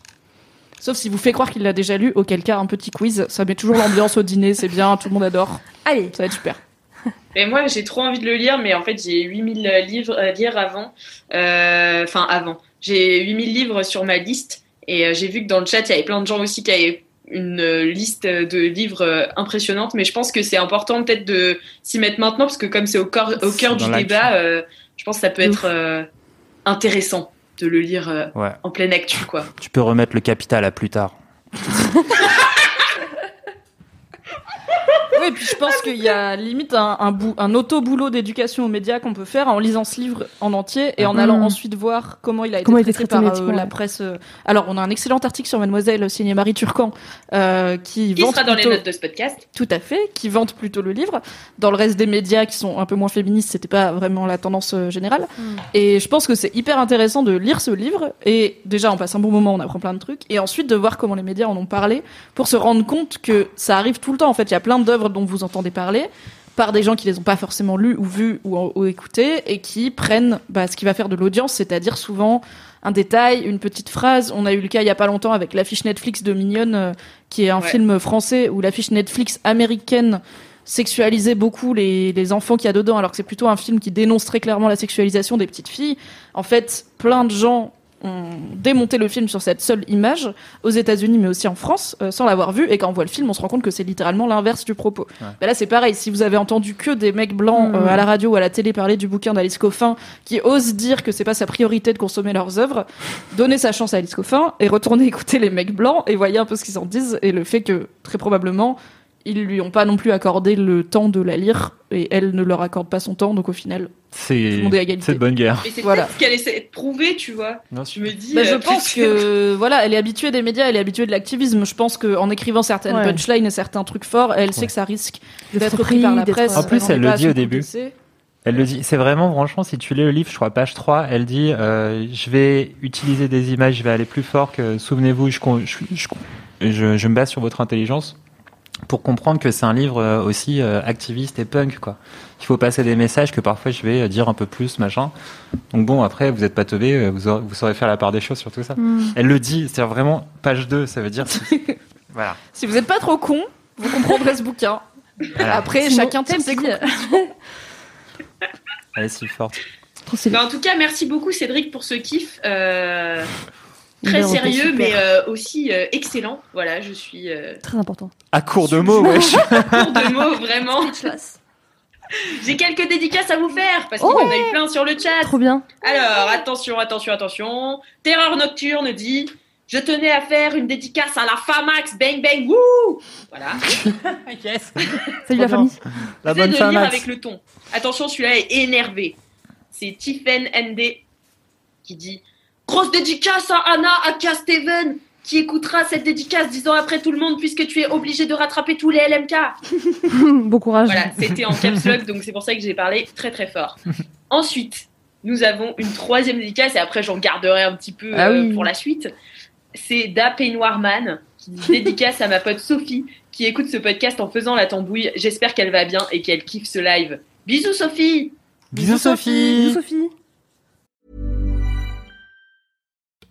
Sauf si vous fait croire qu'il l'a déjà lu, auquel cas un petit quiz, ça met toujours l'ambiance au dîner, c'est bien, tout le monde adore, Allez. ça va être super. Et moi, j'ai trop envie de le lire, mais en fait, j'ai 8000 livres à lire avant. Euh, Enfin, avant. J'ai 8000 livres sur ma liste. Et euh, j'ai vu que dans le chat, il y avait plein de gens aussi qui avaient une euh, liste de livres euh, impressionnante. Mais je pense que c'est important peut-être de s'y mettre maintenant, parce que comme c'est au, cœur- au cœur du débat, euh, je pense que ça peut être euh, intéressant de le lire euh, Ouais. en pleine actu, quoi. Tu peux remettre le capital à plus tard. Oui, et puis je pense qu'il y a limite un, un, bou- un auto-boulot d'éducation aux médias qu'on peut faire en lisant ce livre en entier et en Mhm. allant ensuite voir comment il a été Comment il a été traité traité par euh, la presse. euh. Alors, on a un excellent article sur Mademoiselle signé Marie Turcan euh, qui, Qui vante sera dans les plutôt- notes de ce podcast Tout à fait, qui vante plutôt le livre. Dans le reste des médias qui sont un peu moins féministes, c'était pas vraiment la tendance euh, générale. Et je pense que c'est hyper intéressant de lire ce livre. Et déjà, on passe un bon moment, on apprend plein de trucs. Et ensuite, de voir comment les médias en ont parlé pour se rendre compte que ça arrive tout le temps. En fait, il y a plein d'œuvres dont vous entendez parler par des gens qui les ont pas forcément lues ou vues ou, ou écoutées et qui prennent bah, ce qui va faire de l'audience, c'est-à-dire souvent un détail, une petite phrase. On a eu le cas il y a pas longtemps avec l'affiche Netflix de Mignonne, euh, qui est un Ouais. film français où l'affiche Netflix américaine sexualisait beaucoup les, les enfants qu'il y a dedans, alors que c'est plutôt un film qui dénonce très clairement la sexualisation des petites filles. En fait, plein de gens ont démonté le film sur cette seule image aux États-Unis, mais aussi en France, euh, sans l'avoir vu. Et quand on voit le film, on se rend compte que c'est littéralement l'inverse du propos. Bah là, c'est pareil. Si vous avez entendu que des mecs blancs Mm. euh, à la radio ou à la télé parler du bouquin d'Alice Coffin, qui osent dire que c'est pas sa priorité de consommer leurs œuvres, donnez sa chance à Alice Coffin et retournez écouter les mecs blancs et voyez un peu ce qu'ils en disent et le fait que très probablement ils lui ont pas non plus accordé le temps de la lire et elle ne leur accorde pas son temps donc au final C'est c'est de bonne guerre. Mais c'est Voilà. ce qu'elle essaie de prouver, tu vois. Bien Je me dis. Bah, je euh, pense que voilà, elle est habituée des médias, elle est habituée de l'activisme. Je pense qu'en écrivant certaines Ouais. punchlines et certains trucs forts, elle sait que ça risque D'être pris par la presse. En plus, elle le dit au début. Elle le dit. C'est vraiment, franchement, si tu lis le livre, je crois, page 3, elle dit euh, Je vais utiliser des images, je vais aller plus fort que. Souvenez-vous, je, con- je, je, je, je me base sur votre intelligence pour comprendre que c'est un livre euh, aussi euh, activiste et punk, quoi. Il faut passer des messages que parfois je vais euh, dire un peu plus, machin. Donc bon, après, vous n'êtes pas teubé, vous, aurez- vous saurez faire la part des choses sur tout ça. Mm. Elle le dit, c'est vraiment page 2, ça veut dire. voilà. Si vous n'êtes pas trop con, vous comprendrez ce bouquin. Voilà. Après, Sinon, chacun tire ses. Elle est si forte. Bah, en tout cas, merci beaucoup Cédric pour ce kiff. euh, très sérieux, super. mais euh, aussi euh, excellent. Voilà, je suis euh, Très important. À court de mots, wesh. court de mots, vraiment. J'ai quelques dédicaces à vous faire, parce qu'il y en a eu plein sur le chat. Trop bien. Alors, attention, attention, attention. Terreur Nocturne dit Je tenais à faire une dédicace à la Famax, bang bang, wouh Voilà. yes. Salut la bien. famille. La bonne de femme. lire avec le ton. Attention, celui-là est énervé. C'est Tiffen ND qui dit Grosse dédicace à Anna, aka Steven, qui écoutera cette dédicace dix ans après tout le monde, puisque tu es obligé de rattraper tous les LMK. bon courage. Voilà, c'était en caps lock, donc c'est pour ça que j'ai parlé très très fort. Ensuite, nous avons une troisième dédicace, et après j'en garderai un petit peu Ah euh, oui. pour la suite. C'est Da Peignoirman, qui dédicace à ma pote Sophie, qui écoute ce podcast en faisant la tambouille. J'espère qu'elle va bien et qu'elle kiffe ce live. Bisous Sophie Bisous Sophie. Bisous Sophie.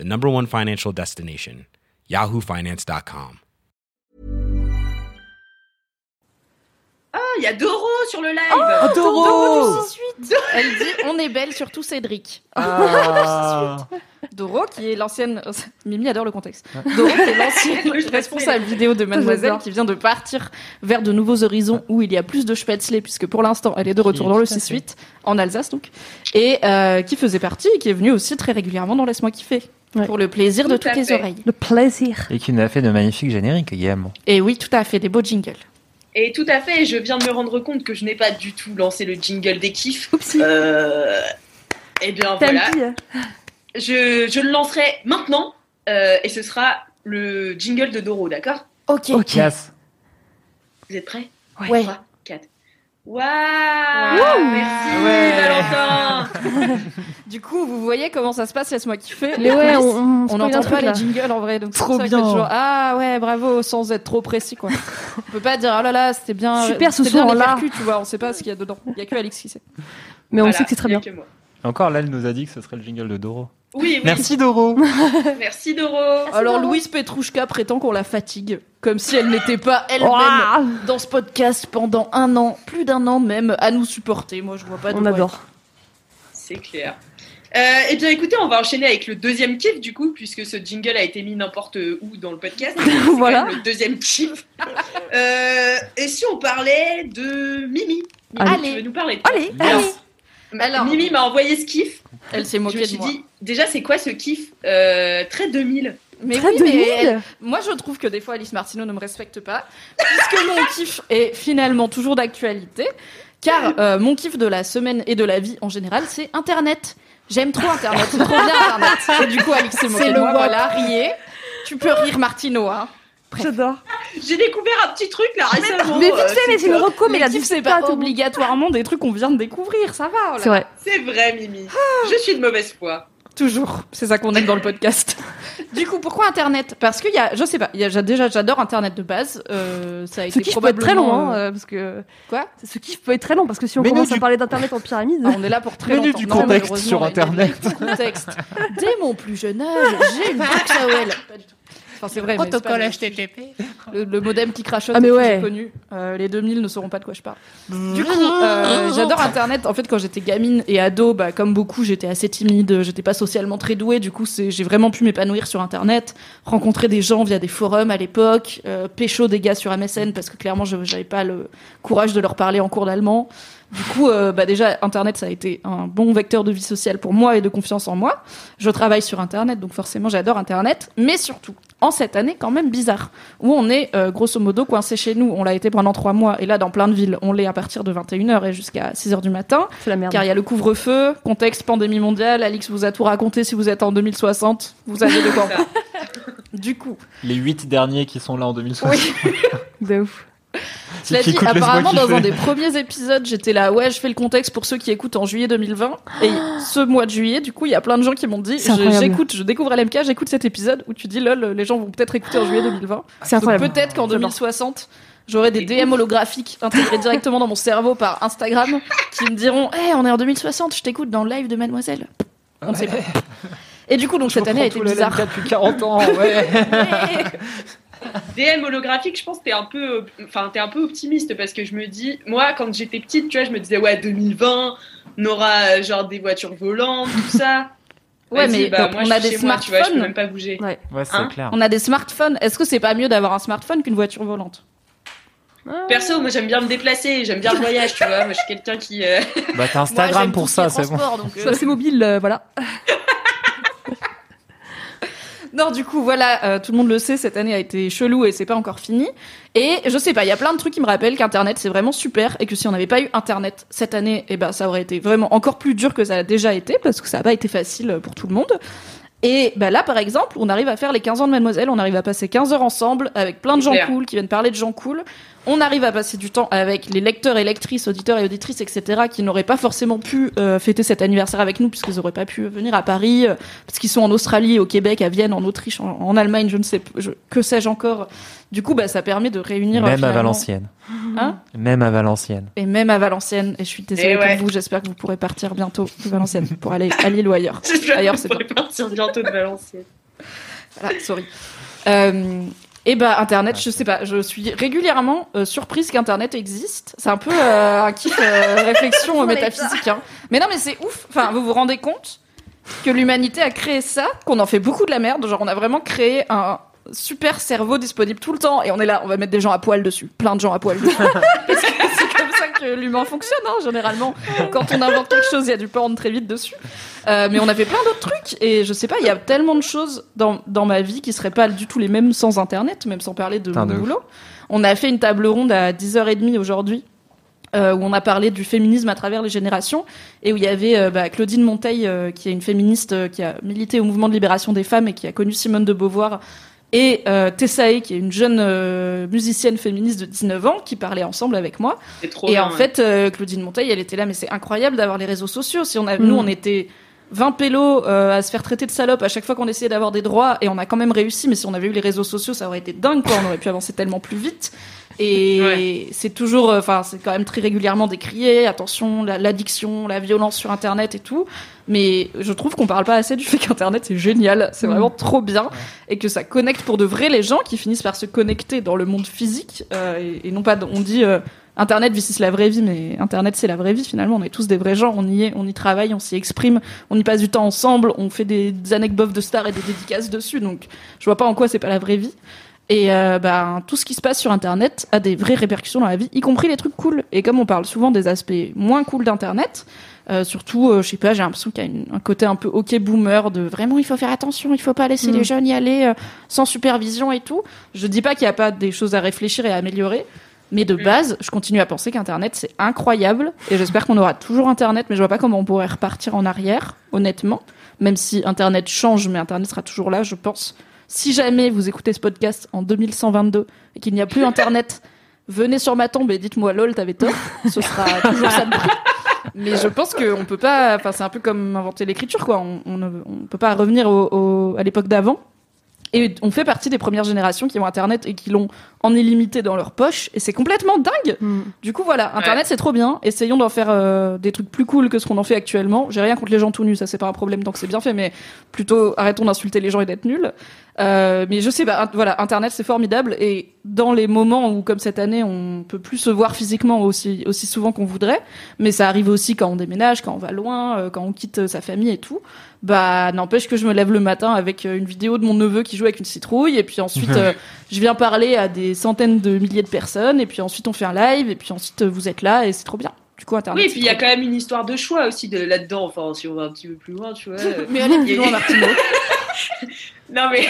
the number one financial destination, yahoofinance.com. Ah, il y a Doro sur le live Oh, Doro Elle dit On est belle, surtout Cédric. Ah. Doro, qui est l'ancienne. Mimi adore le contexte. Doro, qui est l'ancienne responsable vidéo de Mademoiselle, qui vient de partir vers de nouveaux horizons où il y a plus de spätzle, puisque pour l'instant, elle est de retour dans le tout à fait. 6-8, en Alsace donc, et euh, qui faisait partie et qui est venue aussi très régulièrement dans Laisse-moi kiffer. Ouais. Pour le plaisir de Tout toutes les fait. oreilles. Le plaisir. Et qui nous a fait de magnifiques génériques également. Et oui, tout à fait, des beaux jingles. Et tout à fait, je viens de me rendre compte que je n'ai pas du tout lancé le jingle des kiffs. Oupsie. Euh... Eh bien voilà, le je, je le lancerai maintenant euh, et ce sera le jingle de Doro, d'accord? Ok. Ok. Yes. Vous êtes prêts? Ouais. 3, 4. Waouh Wouh. Merci Ouais. Valentin Du coup, vous voyez comment ça se passe, laisse-moi kiffer. Mais ouais, on, on, On spoil un n'entend truc, pas là. les jingles en vrai, donc Trop ça bien. toujours, ah ouais, bravo, sans être trop précis quoi. on peut pas dire oh là là, c'était bien, Super, ce c'était bien les son-là. percus, tu vois, on sait pas ce qu'il y a dedans. Il y a que Alix qui sait. Mais on sait que c'est très bien. que moi. Encore là, elle nous a dit que ce serait le jingle de Doro. Oui, oui. Merci Doro. Merci Doro. Alors Louise Petrouchka prétend qu'on la fatigue, comme si elle n'était pas elle-même Ouah dans ce podcast pendant un an, plus d'un an même, à nous supporter. Moi, je vois pas. de On quoi adore. C'est clair. Euh, eh bien écoutez, on va enchaîner avec le deuxième kiff du coup, puisque ce jingle a été mis n'importe où dans le podcast. Voilà. Le deuxième kiff. Euh, et si on parlait de Mimi? Mimi, Allez. tu veux nous parler de Allez, allez. Alors. Mimi m'a envoyé ce kiff. Elle s'est Je moquée me de suis moi. dit, déjà c'est quoi ce kiff euh, Très 2000. Mais Très oui, 2000. mais elle- moi je trouve que des fois Alice Martineau ne me respecte pas, puisque mon kiff est finalement toujours d'actualité, car euh, mon kiff de la semaine et de la vie en général, c'est Internet. J'aime trop Internet, c'est trop bien Internet. Et du coup, Alix s'est moquée de le moi, voilà, riez. Tu peux rire Martineau, hein. J'adore. J'ai découvert un petit truc là récemment. Mais vite fait, mais c'est une reco, mais la kiffs, c'est pas obligatoirement des trucs qu'on vient de découvrir, ça va. oh. C'est vrai. C'est vrai Mimi. Je suis de mauvaise foi. Toujours. C'est ça qu'on aime dans le podcast. Du coup, pourquoi Internet? Parce qu'il y a, je sais pas, il y a, déjà, j'adore Internet de base. Euh, ça a Ce été kiff peut être très long, probablement, hein, euh, parce que Quoi? Ce kiff peut être très long parce que si on Mais nous, commence à du- parler d'internet en pyramide, Ah, on est là pour très Mets-nous longtemps. du Non, contexte sur Internet. Dès mon plus jeune âge, j'ai une box AOL. Pas du tout. Enfin, c'est vrai, mais c'est pas le- HTTP. Le, le modem qui crachote Ah, mais ouais. connu. Euh, les 2000 ne sauront pas de quoi je parle. Du coup, euh, j'adore Internet. En fait, quand j'étais gamine et ado, bah, comme beaucoup, j'étais assez timide. J'étais pas socialement très douée. Du coup, c'est, j'ai vraiment pu m'épanouir sur Internet, rencontrer des gens via des forums à l'époque, euh, pécho des gars sur MSN parce que clairement, je, j'avais pas le courage de leur parler en cours d'allemand. Du coup, euh, bah déjà, Internet, ça a été un bon vecteur de vie sociale pour moi et de confiance en moi. Je travaille sur Internet, donc forcément, j'adore Internet. Mais surtout, en cette année quand même bizarre, où on est euh, grosso modo coincé chez nous. On l'a été pendant trois mois, et là, dans plein de villes, on l'est à partir de 21h et jusqu'à 6h du matin. c'est la merde. Car il y a le couvre-feu, contexte pandémie mondiale. Alix vous a tout raconté si vous êtes en 2060. Vous avez de quoi. Du coup, Les huit derniers qui sont là en 2060. oui. De ouf. Cela dit, apparemment, dans un des premiers épisodes, j'étais là, ouais, je fais le contexte pour ceux qui écoutent en juillet 2020. Et ce mois de juillet, du coup, il y a plein de gens qui m'ont dit, je- j'écoute, je découvre LMK, j'écoute cet épisode où tu dis, lol, les gens vont peut-être écouter en juillet 2020. C'est peut-être qu'en 2060, j'aurai des DM holographiques intégrés directement dans mon cerveau par Instagram qui me diront, hé, on est en 2060, je t'écoute dans le live de Mademoiselle. On ne sait pas. Et du coup, donc cette année a été bizarre. depuis 40 ans, ouais. DM holographique, je pense que t'es un peu, enfin t'es un peu optimiste parce que je me dis, moi quand j'étais petite, tu vois, je me disais ouais 2020, on aura euh, genre des voitures volantes, tout ça. Ouais, mais bah, donc, moi, on a des chez moi, tu vois, je peux smartphones. même pas bouger. Ouais. Ouais, c'est Hein clair. On a des smartphones. Est-ce que c'est pas mieux d'avoir un smartphone qu'une voiture volante? Perso, moi j'aime bien me déplacer, j'aime bien le voyage, tu vois. Moi je suis quelqu'un qui. euh, Bah, t'as Instagram pour ça, c'est bon. Ça, c'est mobile, euh, voilà. Non, du coup, voilà, euh, tout le monde le sait, cette année a été chelou et c'est pas encore fini. Et je sais pas, il y a plein de trucs qui me rappellent qu'Internet c'est vraiment super et que si on n'avait pas eu Internet cette année, eh ben ça aurait été vraiment encore plus dur que ça a déjà été parce que ça a pas été facile pour tout le monde. Et bah là, par exemple, on arrive à faire les 15 ans de Mademoiselle, on arrive à passer 15 heures ensemble avec plein de gens clair. cool qui viennent parler de gens cool. On arrive à passer du temps avec les lecteurs et lectrices, auditeurs et auditrices, etc., qui n'auraient pas forcément pu euh, fêter cet anniversaire avec nous puisqu'ils n'auraient pas pu venir à Paris, euh, parce qu'ils sont en Australie, au Québec, à Vienne, en Autriche, en, en Allemagne, je ne sais je- que sais-je encore. Du coup, bah, ça permet de réunir. euh, Même à Valenciennes. Hein? Même à Valenciennes. et même à Valenciennes. Et je suis désolée pour vous. J'espère que vous pourrez partir bientôt de Valenciennes pour aller à Lille ou ailleurs. Ailleurs, c'est pourrait partir bientôt de Valenciennes. Voilà, sorry. Euh, et bah Internet, je sais pas, je suis régulièrement euh, surprise qu'Internet existe. C'est un peu euh, un kiff euh, réflexion euh, métaphysique. Hein. Mais non, mais c'est ouf. Enfin, vous vous rendez compte que l'humanité a créé ça, qu'on en fait beaucoup de la merde. Genre, on a vraiment créé un super cerveau disponible tout le temps et on est là, on va mettre des gens à poil dessus, plein de gens à poil dessus. l'humain fonctionne, hein, généralement. Quand on invente quelque chose, il y a du porn très vite dessus. Euh, mais on a fait plein d'autres trucs et je sais pas, il y a tellement de choses dans, dans ma vie qui seraient pas du tout les mêmes sans internet, même sans parler de Putain, mon de boulot. On a fait une table ronde à 10h30 aujourd'hui. euh, où on a parlé du féminisme à travers les générations et où il y avait euh, bah, Claudine Monteil euh, qui est une féministe qui a milité au mouvement de libération des femmes et qui a connu Simone de Beauvoir et euh, Tessae qui est une jeune euh, musicienne féministe de 19 ans qui parlait ensemble avec moi C'est trop et bien, en ouais. fait, euh, Claudine Monteil, elle était là, mais c'est incroyable d'avoir les réseaux sociaux. Si on a, Mm. nous, on était 20 pélos euh, à se faire traiter de salope à chaque fois qu'on essayait d'avoir des droits, et on a quand même réussi. Mais si on avait eu les réseaux sociaux, ça aurait été dingue, quoi. On aurait pu avancer tellement plus vite. Et Ouais. c'est toujours, euh, enfin, c'est quand même très régulièrement décrié. Attention, la- l'addiction, la, violence sur Internet et tout. Mais je trouve qu'on parle pas assez du fait qu'Internet c'est génial, c'est vraiment trop bien, et que ça connecte pour de vrai les gens qui finissent par se connecter dans le monde physique, euh, et, et non pas, on dit euh, Internet vit c'est la vraie vie, mais Internet c'est la vraie vie finalement. On est tous des vrais gens, on y est, on y travaille, on s'y exprime, on y passe du temps ensemble, on fait des, des anecdotes de stars et des dédicaces dessus. Donc je vois pas en quoi c'est pas la vraie vie. Et euh, ben, tout ce qui se passe sur Internet a des vraies répercussions dans la vie, y compris les trucs cool. Et comme on parle souvent des aspects moins cool d'Internet, euh, surtout, euh, je sais pas, j'ai l'impression qu'il y a une- un côté un peu ok boomer de vraiment il faut faire attention, il faut pas laisser Mm. les jeunes y aller euh, sans supervision et tout. Je dis pas qu'il y a pas des choses à réfléchir et à améliorer, mais de Mm. base, je continue à penser qu'Internet c'est incroyable et j'espère qu'on aura toujours Internet, mais je vois pas comment on pourrait repartir en arrière, honnêtement. Même si Internet change, mais Internet sera toujours là, je pense. Si jamais vous écoutez ce podcast en 2122 et qu'il n'y a plus Internet, venez sur ma tombe et dites-moi lol, t'avais tort. Ce sera toujours ça de prix. Mais je pense qu'on peut pas. Enfin, c'est un peu comme inventer l'écriture, quoi. On, on, ne- on peut pas revenir au, au- à l'époque d'avant. Et on fait partie des premières générations qui ont Internet et qui l'ont en illimité dans leur poche. Et c'est complètement dingue. Mm. Du coup, voilà, Internet c'est trop bien. Essayons d'en faire euh, des trucs plus cool que ce qu'on en fait actuellement. J'ai rien contre les gens tout nus, ça c'est pas un problème tant que c'est bien fait, mais plutôt arrêtons d'insulter les gens et d'être nuls. Euh, mais je sais int- voilà, Internet c'est formidable et dans les moments où, comme cette année, on peut plus se voir physiquement aussi aussi souvent qu'on voudrait, mais ça arrive aussi quand on déménage, quand on va loin, euh, quand on quitte euh, sa famille et tout. Bah n'empêche que je me lève le matin avec une vidéo de mon neveu qui joue avec une citrouille et puis ensuite euh, je viens parler à des centaines de milliers de personnes et puis ensuite on fait un live et puis ensuite vous êtes là et c'est trop bien. Du coup Internet. Oui, et puis il y a quand même une histoire de choix aussi de là-dedans. Enfin, si on va un petit peu plus loin, tu vois. Mais allez plus Il y a- loin Martino. Non mais,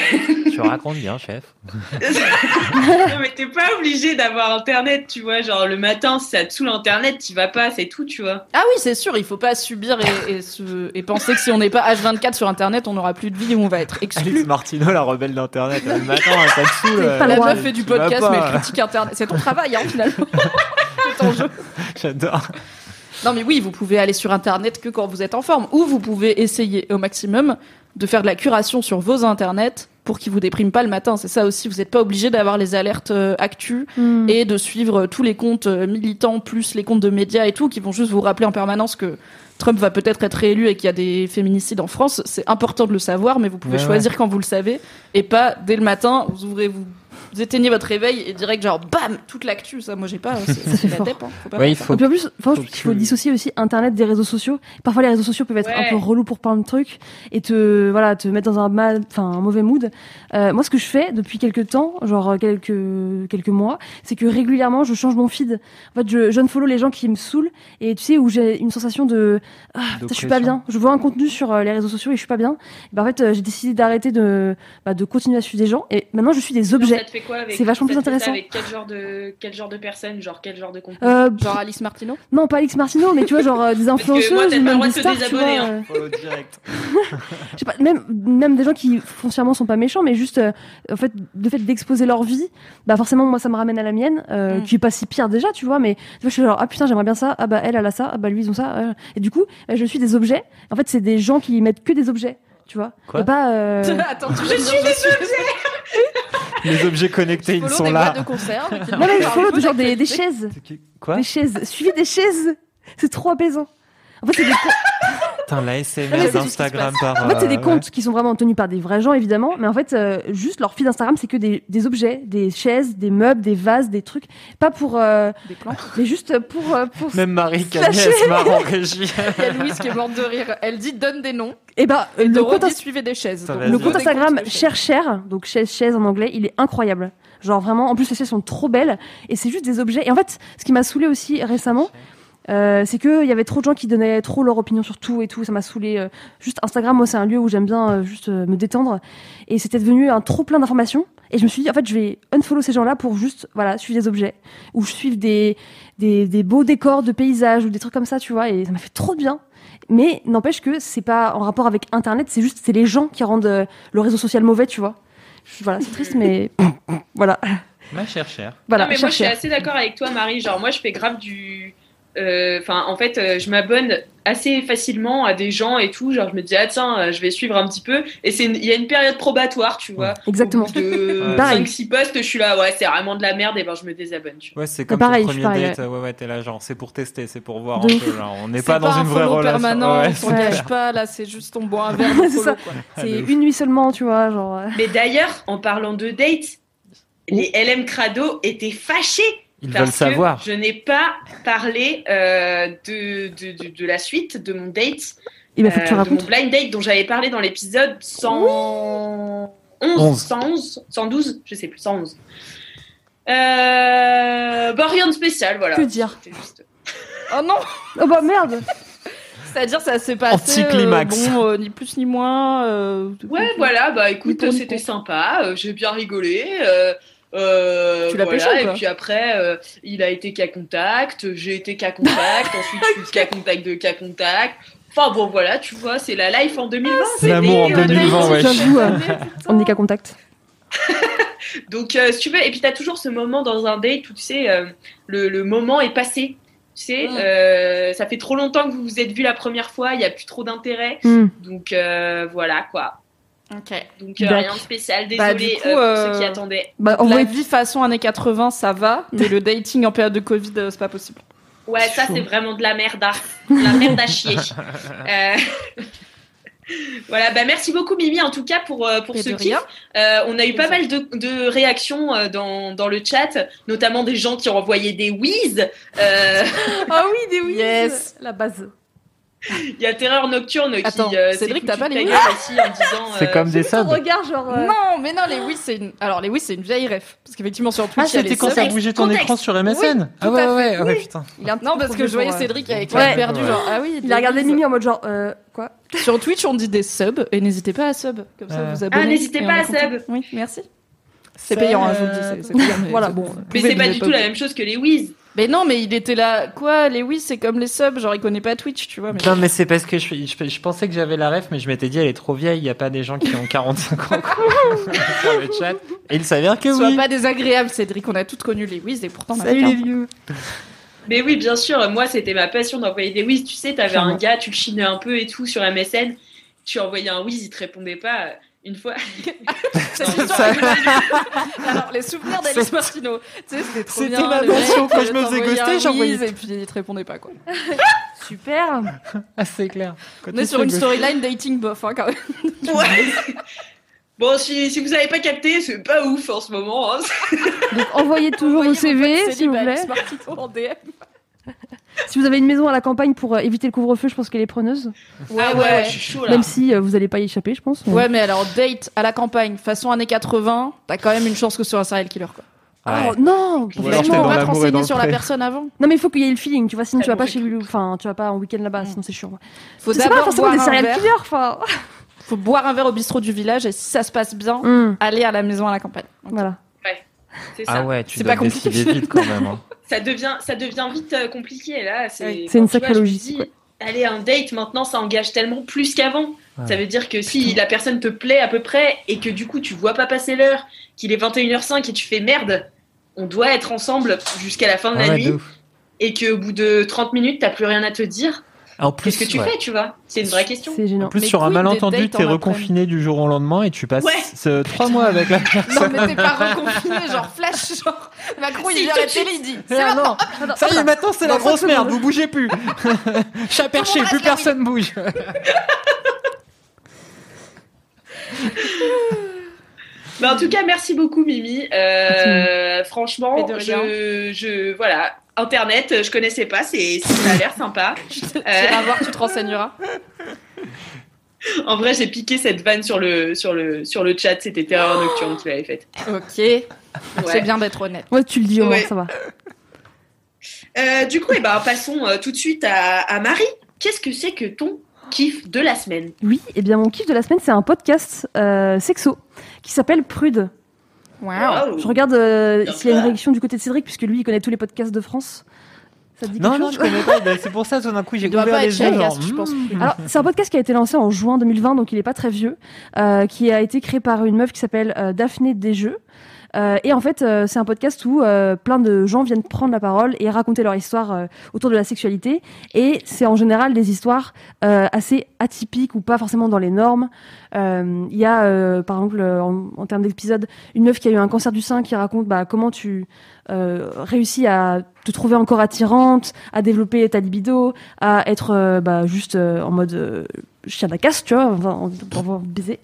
Tu racontes bien, chef. non, mais t'es pas obligé d'avoir internet, tu vois. Genre le matin, si ça te saoule internet, t'y vas pas, c'est tout, tu vois. Ah oui, c'est sûr, il faut pas subir et, et, se- et penser que si on n'est pas H24 sur Internet, on n'aura plus de vie ou on va être Alex exclu. Martino, la rebelle d'Internet. Le matin, ça te saoule. Pas La droit. meuf fait du podcast, pas. mais elle critique Internet. C'est ton travail, hein, finalement. c'est ton jeu. J'adore. Non, mais oui, vous pouvez aller sur Internet que quand vous êtes en forme. Ou vous pouvez essayer au maximum de faire de la curation sur vos Internets pour qu'ils vous dépriment pas le matin. C'est ça aussi. Vous n'êtes pas obligé d'avoir les alertes euh, actus Mm. et de suivre tous les comptes euh, militants plus les comptes de médias et tout qui vont juste vous rappeler en permanence que Trump va peut-être être réélu et qu'il y a des féminicides en France. C'est important de le savoir, mais vous pouvez Ouais, choisir quand vous le savez et pas dès le matin. Vous ouvrez, vous, vous éteignez votre réveil et direct genre bam toute l'actu. Ça, moi j'ai pas. C'est la fort. tête. Hein. Faut pas Ouais, il ça. faut. Et puis en plus, faut pense qu'il faut que- dissocier aussi Internet des réseaux sociaux. Parfois, les réseaux sociaux peuvent être Ouais. un peu relous pour plein de trucs et te, voilà, te mettre dans un mal, enfin, un mauvais mood. Euh, moi, ce que je fais depuis quelques temps, genre quelques quelques mois, c'est que régulièrement, je change mon feed. En fait, je, je follow les gens qui me saoulent et tu sais où j'ai une sensation de, ah, putain, je suis pas bien. Je vois un contenu sur euh, les réseaux sociaux et je suis pas bien. Et ben, en fait, euh, j'ai décidé d'arrêter de, bah, de continuer à suivre des gens et maintenant, je suis des objets. Te fait quoi avec C'est vachement plus intéressant. Avec quel genre de quel genre de personnes, genre quel genre de contenu Euh, Genre Alice Martino. non, pas Alex Martino, mais tu vois, genre euh, des moi, influenceuses le même droit des stars, tu désabonner, vois. hein. euh, direct. je sais pas, même, même des gens qui foncièrement sont pas méchants, mais juste, euh, en fait, le fait d'exposer leur vie, bah forcément, moi, ça me ramène à la mienne, euh, Mm. qui est pas si pire déjà, tu vois, mais tu vois, je suis genre, ah putain, j'aimerais bien ça, ah bah elle, elle a ça, ah bah lui, ils ont ça, euh. et du coup, euh, je suis des objets. En fait, c'est des gens qui mettent que des objets, tu vois. Quoi et pas, euh, Attends, je suis des Les objets connectés, ils sont des là. de conserve. non, mais il faut genre des, des chaises, Quoi des chaises, suivi des chaises. C'est trop apaisant. En fait, c'est des, Putain, la SMR d'Instagram par. En fait, c'est euh, des ouais. comptes qui sont vraiment tenus par des vrais gens, évidemment, mais en fait, euh, juste leur feed Instagram, c'est que des, des objets, des chaises, des meubles, des vases, des trucs, pas pour, euh, Des plantes. mais juste pour, euh, pour. Même Marie. Cagnès marre en régie. Il y a Louise qui est morte de rire. Elle dit donne des noms. Et ben, Et le compte, suivez des chaises. Ça Donc, va le compte Instagram. Cher Cher, donc chaise chaise en anglais, il est incroyable. Genre vraiment, en plus les chaises sont trop belles et c'est juste des objets. Et en fait, ce qui m'a saoulé aussi récemment, euh, c'est que il y avait trop de gens qui donnaient trop leur opinion sur tout et tout. Ça m'a saoulé. euh, juste Instagram, moi, c'est un lieu où j'aime bien euh, juste euh, me détendre. Et c'était devenu un trop plein d'informations. Et je me suis dit, en fait, je vais unfollow ces gens-là pour juste, voilà, suivre des objets ou suivre des, des, des beaux décors de paysages ou des trucs comme ça, tu vois. Et ça m'a fait trop de bien. Mais n'empêche que c'est pas en rapport avec Internet. C'est juste, c'est les gens qui rendent euh, le réseau social mauvais, tu vois. Voilà, c'est triste, mais voilà. Ma chère chère. Voilà, non, mais moi, je suis assez d'accord avec toi, Marie. Genre, moi, je fais grave du. Euh, Enfin, en fait, euh, je m'abonne assez facilement à des gens et tout. Genre, je me dis, ah tiens, euh, je vais suivre un petit peu. Et c'est il y a une période probatoire, tu vois. Exactement. Au bout de Pareil. 5-6 posts, je suis là, ouais, c'est vraiment de la merde, et ben je me désabonne. Tu vois. Ouais, c'est comme pareil, ton premier pareil, date. Ouais, ouais, t'es là, genre, c'est pour tester, c'est pour voir un peu. On n'est C'est pas dans un une vraie follow relation. permanent, Ouais, on s'engage clair. pas, là, c'est juste on boit un verre C'est une nuit seulement, tu vois, genre. Mais d'ailleurs, en parlant de date, les LM Crado étaient fâchés. Ils parce veulent savoir. Que je n'ai pas parlé euh, de, de, de, de la suite de mon date, Il que tu euh, mon blind date dont j'avais parlé dans l'épisode 111, Onze. 111, 112, je sais plus, 111. Euh, bah, rien de spécial, voilà. Que dire juste- Oh non Oh bah merde C'est-à-dire, ça s'est passé. Anticlimax. euh, bon, euh, ni plus ni moins. euh, Ouais, voilà, bah écoute, c'était sympa, euh, j'ai bien rigolé. Euh, Tu l'as voilà, pécho, et puis après, euh, il a été cas contact, j'ai été cas contact, ensuite je suis cas contact de cas contact. Enfin bon, voilà, tu vois, c'est la life en 2020. C'est l'amour en des- 2020, ouais. J'avoue, euh, on n'est qu'à contact. Donc, euh, si tu veux, et puis t'as toujours ce moment dans un date où tu sais, euh, le, le moment est passé. Tu sais, Mm. euh, ça fait trop longtemps que vous vous êtes vu la première fois, il n'y a plus trop d'intérêt. Hmm. Donc euh, voilà quoi. Ok. Donc euh, D'accord. rien de spécial, Bah, désolé du coup, euh, pour euh, ceux qui attendaient. Bah, La envoyez- vie façon années 80, ça va, mais le dating en période de Covid, euh, c'est pas possible. Ouais, ça c'est vraiment de la merde à, de la merde à chier. Euh, voilà, bah merci beaucoup Mimi en tout cas pour, euh, pour ce kiff. Euh, on a eu pas mal de, de réactions euh, dans, dans le chat, notamment des gens qui ont envoyé des whiz. Euh, Ah oui, des oui. Yes. La base. Il y a Terreur Nocturne qui euh, Cédric, t'as pas les disant. C'est euh, comme des Ton subs. regard, genre. euh, Non, mais non, les oui, c'est une... alors les oui, c'est une vieille ref, parce qu'effectivement sur Twitch, Ah, c'était quand ça a bougé ton Contexte. écran sur MSN Oui, Ah ouais, à ouais, fait, ouais, oui. putain. Il Non, parce que je voyais Cédric avec Ouais. perdu, Ouais. genre ah oui. Il a regardé. Mimi en mode genre, euh, quoi? Sur Twitch, on dit des subs et n'hésitez pas à sub, comme ça vous abonnez. Ah, n'hésitez pas à sub. Oui, merci. C'est payant, hein, je vous le dis. Voilà, c'est- bon. Mais c'est pas du tout la même chose que les whiz. Mais non, mais il était là. Quoi Les oui, c'est comme les subs, genre il connaît pas Twitch, tu vois. Mais... Non, mais c'est parce que je, je, je pensais que j'avais la ref, mais je m'étais dit, elle est trop vieille, il n'y a pas des gens qui ont 45 ans sur le chat. Et il s'avère que Sois oui. pas désagréable, Cédric. On a toutes connu les whiz et pourtant on a Salut les vieux. Mais oui, bien sûr, moi c'était ma passion d'envoyer des whiz. Tu sais, t'avais un gars, tu le chinais un peu et tout sur MSN. Tu envoyais un whiz, il te répondait pas. Une fois, Ça-. Alors, les souvenirs d'Alice Martino. Tu sais, c'était trop C'était bien. ma mec, quand euh, je me faisais ghoster, j'envoyais- Et puis il te répondait pas, quoi. Super. Ah, c'est clair. Quand On est sur une storyline dating bof, hein, quand même. Ouais. Bon, si, si vous avez pas capté, c'est pas ouf en ce moment. hein. Donc envoyez toujours vos CV, s'il vous plaît. Alice Martino en DM. Si vous avez une maison à la campagne pour euh, éviter le couvre-feu, je pense qu'elle est preneuse. Ouais, ah ouais, je suis chaud là. Même si euh, vous allez pas y échapper, je pense. Ouais, mais alors, date à la campagne, façon années 80, t'as quand même une chance que ce soit un serial killer, quoi. Ouais. Oh, non, te l'amour et dans renseigner sur la personne avant. Non mais il faut qu'il y ait le feeling, tu vois, sinon Ah, tu vas pas chez lui, enfin tu vas pas en week-end là-bas, sinon c'est chiant. Faut C'est pas forcément des un serial killers, enfin. Faut boire un verre au bistrot du village et si ça se passe bien, Hum, aller à la maison à la campagne. Voilà. C'est ça. Ah ouais, tu C'est dois pas décider compliqué. vite quand même. hein. ça devient ça devient vite euh, compliqué là c'est une sacrée logistique, allez un date maintenant ça engage tellement plus qu'avant Ouais. ça veut dire que si la personne te plaît à peu près et que du coup tu vois pas passer l'heure qu'il est 21h05 et tu fais merde on doit être ensemble jusqu'à la fin de Ah la ouais, nuit et que au bout de 30 minutes t'as plus rien à te dire En plus, qu'est-ce que tu ouais. fais tu vois? C'est une vraie question. C'est En plus, Mais sur un malentendu, t'es reconfiné du jour au lendemain et tu passes Ouais. trois mois avec la Non, personne. mais t'es pas reconfiné, genre flash, genre Macron il vient à la télé, il dit Ah non, ça y est, maintenant c'est la grosse merde, vous bougez plus. Chat perché, plus personne bouge. Bah, en tout cas merci beaucoup Mimi. Euh, franchement je, je voilà internet je connaissais pas c'est ça a l'air sympa Tu iras voir, tu te renseigneras. En vrai, j'ai piqué cette vanne sur le, sur le, sur le chat. C'était Terreur Nocturne qui l'avait faite. Ok, c'est bien d'être honnête. Ouais, tu le dis au moins, Ouais. ça va. Euh, du coup, eh ben, passons euh, tout de suite à, à Marie. Qu'est-ce que c'est que ton kiff de la semaine? Oui, et bien mon kiff de la semaine, c'est un podcast euh, sexo qui s'appelle Prude. Wow. Je regarde euh, s'il y a une réaction du côté de Cédric, puisque lui, il connaît tous les podcasts de France. Ça te dit Non, quelque non, chose je connais pas. bah, c'est pour ça, tout d'un coup, j'ai ouvert pas les yeux. Hmm. Alors, c'est un podcast qui a été lancé en juin 2020, donc il est pas très vieux, euh, qui a été créé par une meuf qui s'appelle euh, Daphné Desjeux. Euh, et en fait, euh, c'est un podcast où euh, plein de gens viennent prendre la parole et raconter leur histoire autour de la sexualité. Et c'est en général des histoires assez atypiques ou pas forcément dans les normes. Il y a, par exemple, en, termes d'épisode, une meuf qui a eu un cancer du sein qui raconte bah, comment tu réussis à te trouver encore attirante, à développer ta libido, à être bah, juste en mode euh, chien à casse, tu vois, enfin, pour pouvoir baiser.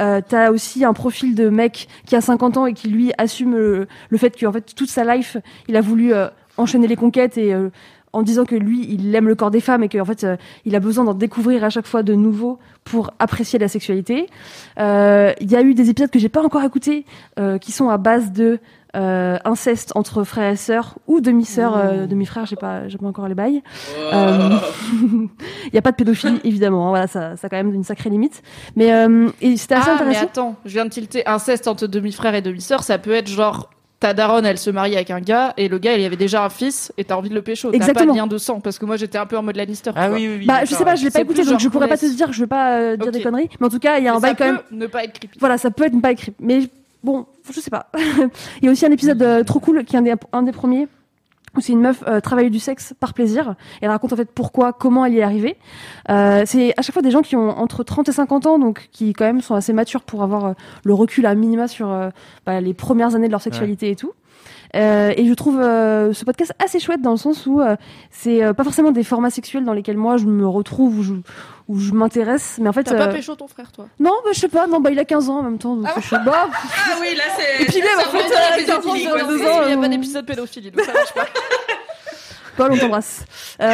Euh, T'as aussi un profil de mec qui a 50 ans et qui lui assume le, le fait qu'en fait toute sa life, il a voulu euh, enchaîner les conquêtes et euh, en disant que lui, il aime le corps des femmes et qu'en fait, euh, il a besoin d'en découvrir à chaque fois de nouveaux pour apprécier la sexualité. Euh, Il y a eu des épisodes que j'ai pas encore écoutés euh, qui sont à base de euh, inceste entre frères et sœurs ou demi-sœurs, euh, demi-frères, j'ai pas, j'ai pas encore les bails. Euh, Il n'y a pas de pédophilie évidemment, hein, voilà, ça, ça a quand même une sacrée limite. Mais euh, et c'était assez Ah, mais intéressant. attends, je viens de tilter. Inceste entre demi-frère et demi-sœur, ça peut être genre ta daronne, elle se marie avec un gars et le gars, il y avait déjà un fils et t'as envie de le pécho. T'as pas Exactement. de lien de sang parce que moi j'étais un peu en mode Lannister. Ah oui, oui, oui. Bah, je sais pas, je l'ai pas écouté, donc je pourrais pas te dire, je vais pas euh, dire des conneries. Mais en tout cas, il y a un Mais bail quand même. peut ne pas être creepy. Voilà, ça peut être pas écrit. Mais bon, je sais pas. il y a aussi un épisode euh, trop cool qui est un des, un des premiers où c'est une meuf euh, travaille du sexe par plaisir. Et elle raconte en fait pourquoi, comment elle y est arrivée. Euh, c'est à chaque fois des gens qui ont entre 30 et 50 ans, donc qui quand même sont assez matures pour avoir euh, le recul à minima sur euh, bah, les premières années de leur sexualité et tout. Euh, et je trouve euh, ce podcast assez chouette dans le sens où euh, c'est pas forcément des formats sexuels dans lesquels moi je me retrouve ou je, où je m'intéresse, mais en fait. T'as pas pécho ton frère, toi? Non, bah, je sais pas, non, bah, il a 15 ans en même temps, donc je sais pas. Ah oui, là c'est. Et puis même, ans, Il y a pas d'épisode pédophilie, donc ça marche pas. Paul, on t'embrasse.